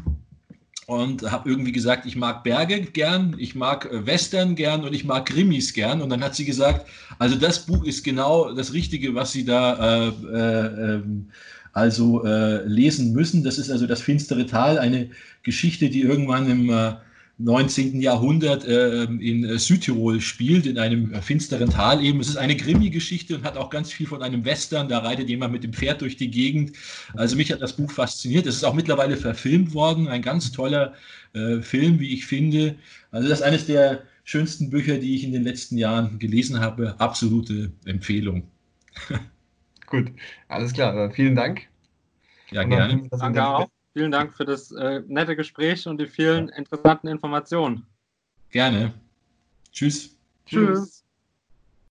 und habe irgendwie gesagt, ich mag Berge gern, ich mag äh, Western gern und ich mag Krimis gern. Und dann hat sie gesagt, also das Buch ist genau das Richtige, was Sie da äh, äh, ähm, also äh, lesen müssen. Das ist also das finstere Tal, eine Geschichte, die irgendwann im äh, 19. Jahrhundert äh, in Südtirol spielt, in einem äh, finsteren Tal eben. Es ist eine Krimi-Geschichte und hat auch ganz viel von einem Western. Da reitet jemand mit dem Pferd durch die Gegend. Also mich hat das Buch fasziniert. Es ist auch mittlerweile verfilmt worden. Ein ganz toller äh, Film, wie ich finde. Also das ist eines der schönsten Bücher, die ich in den letzten Jahren gelesen habe. Absolute Empfehlung. Gut, alles klar. Vielen Dank. Ja, gerne. Danke auch. Vielen Dank für das äh, nette Gespräch und die vielen interessanten Informationen. Gerne. Tschüss. Tschüss.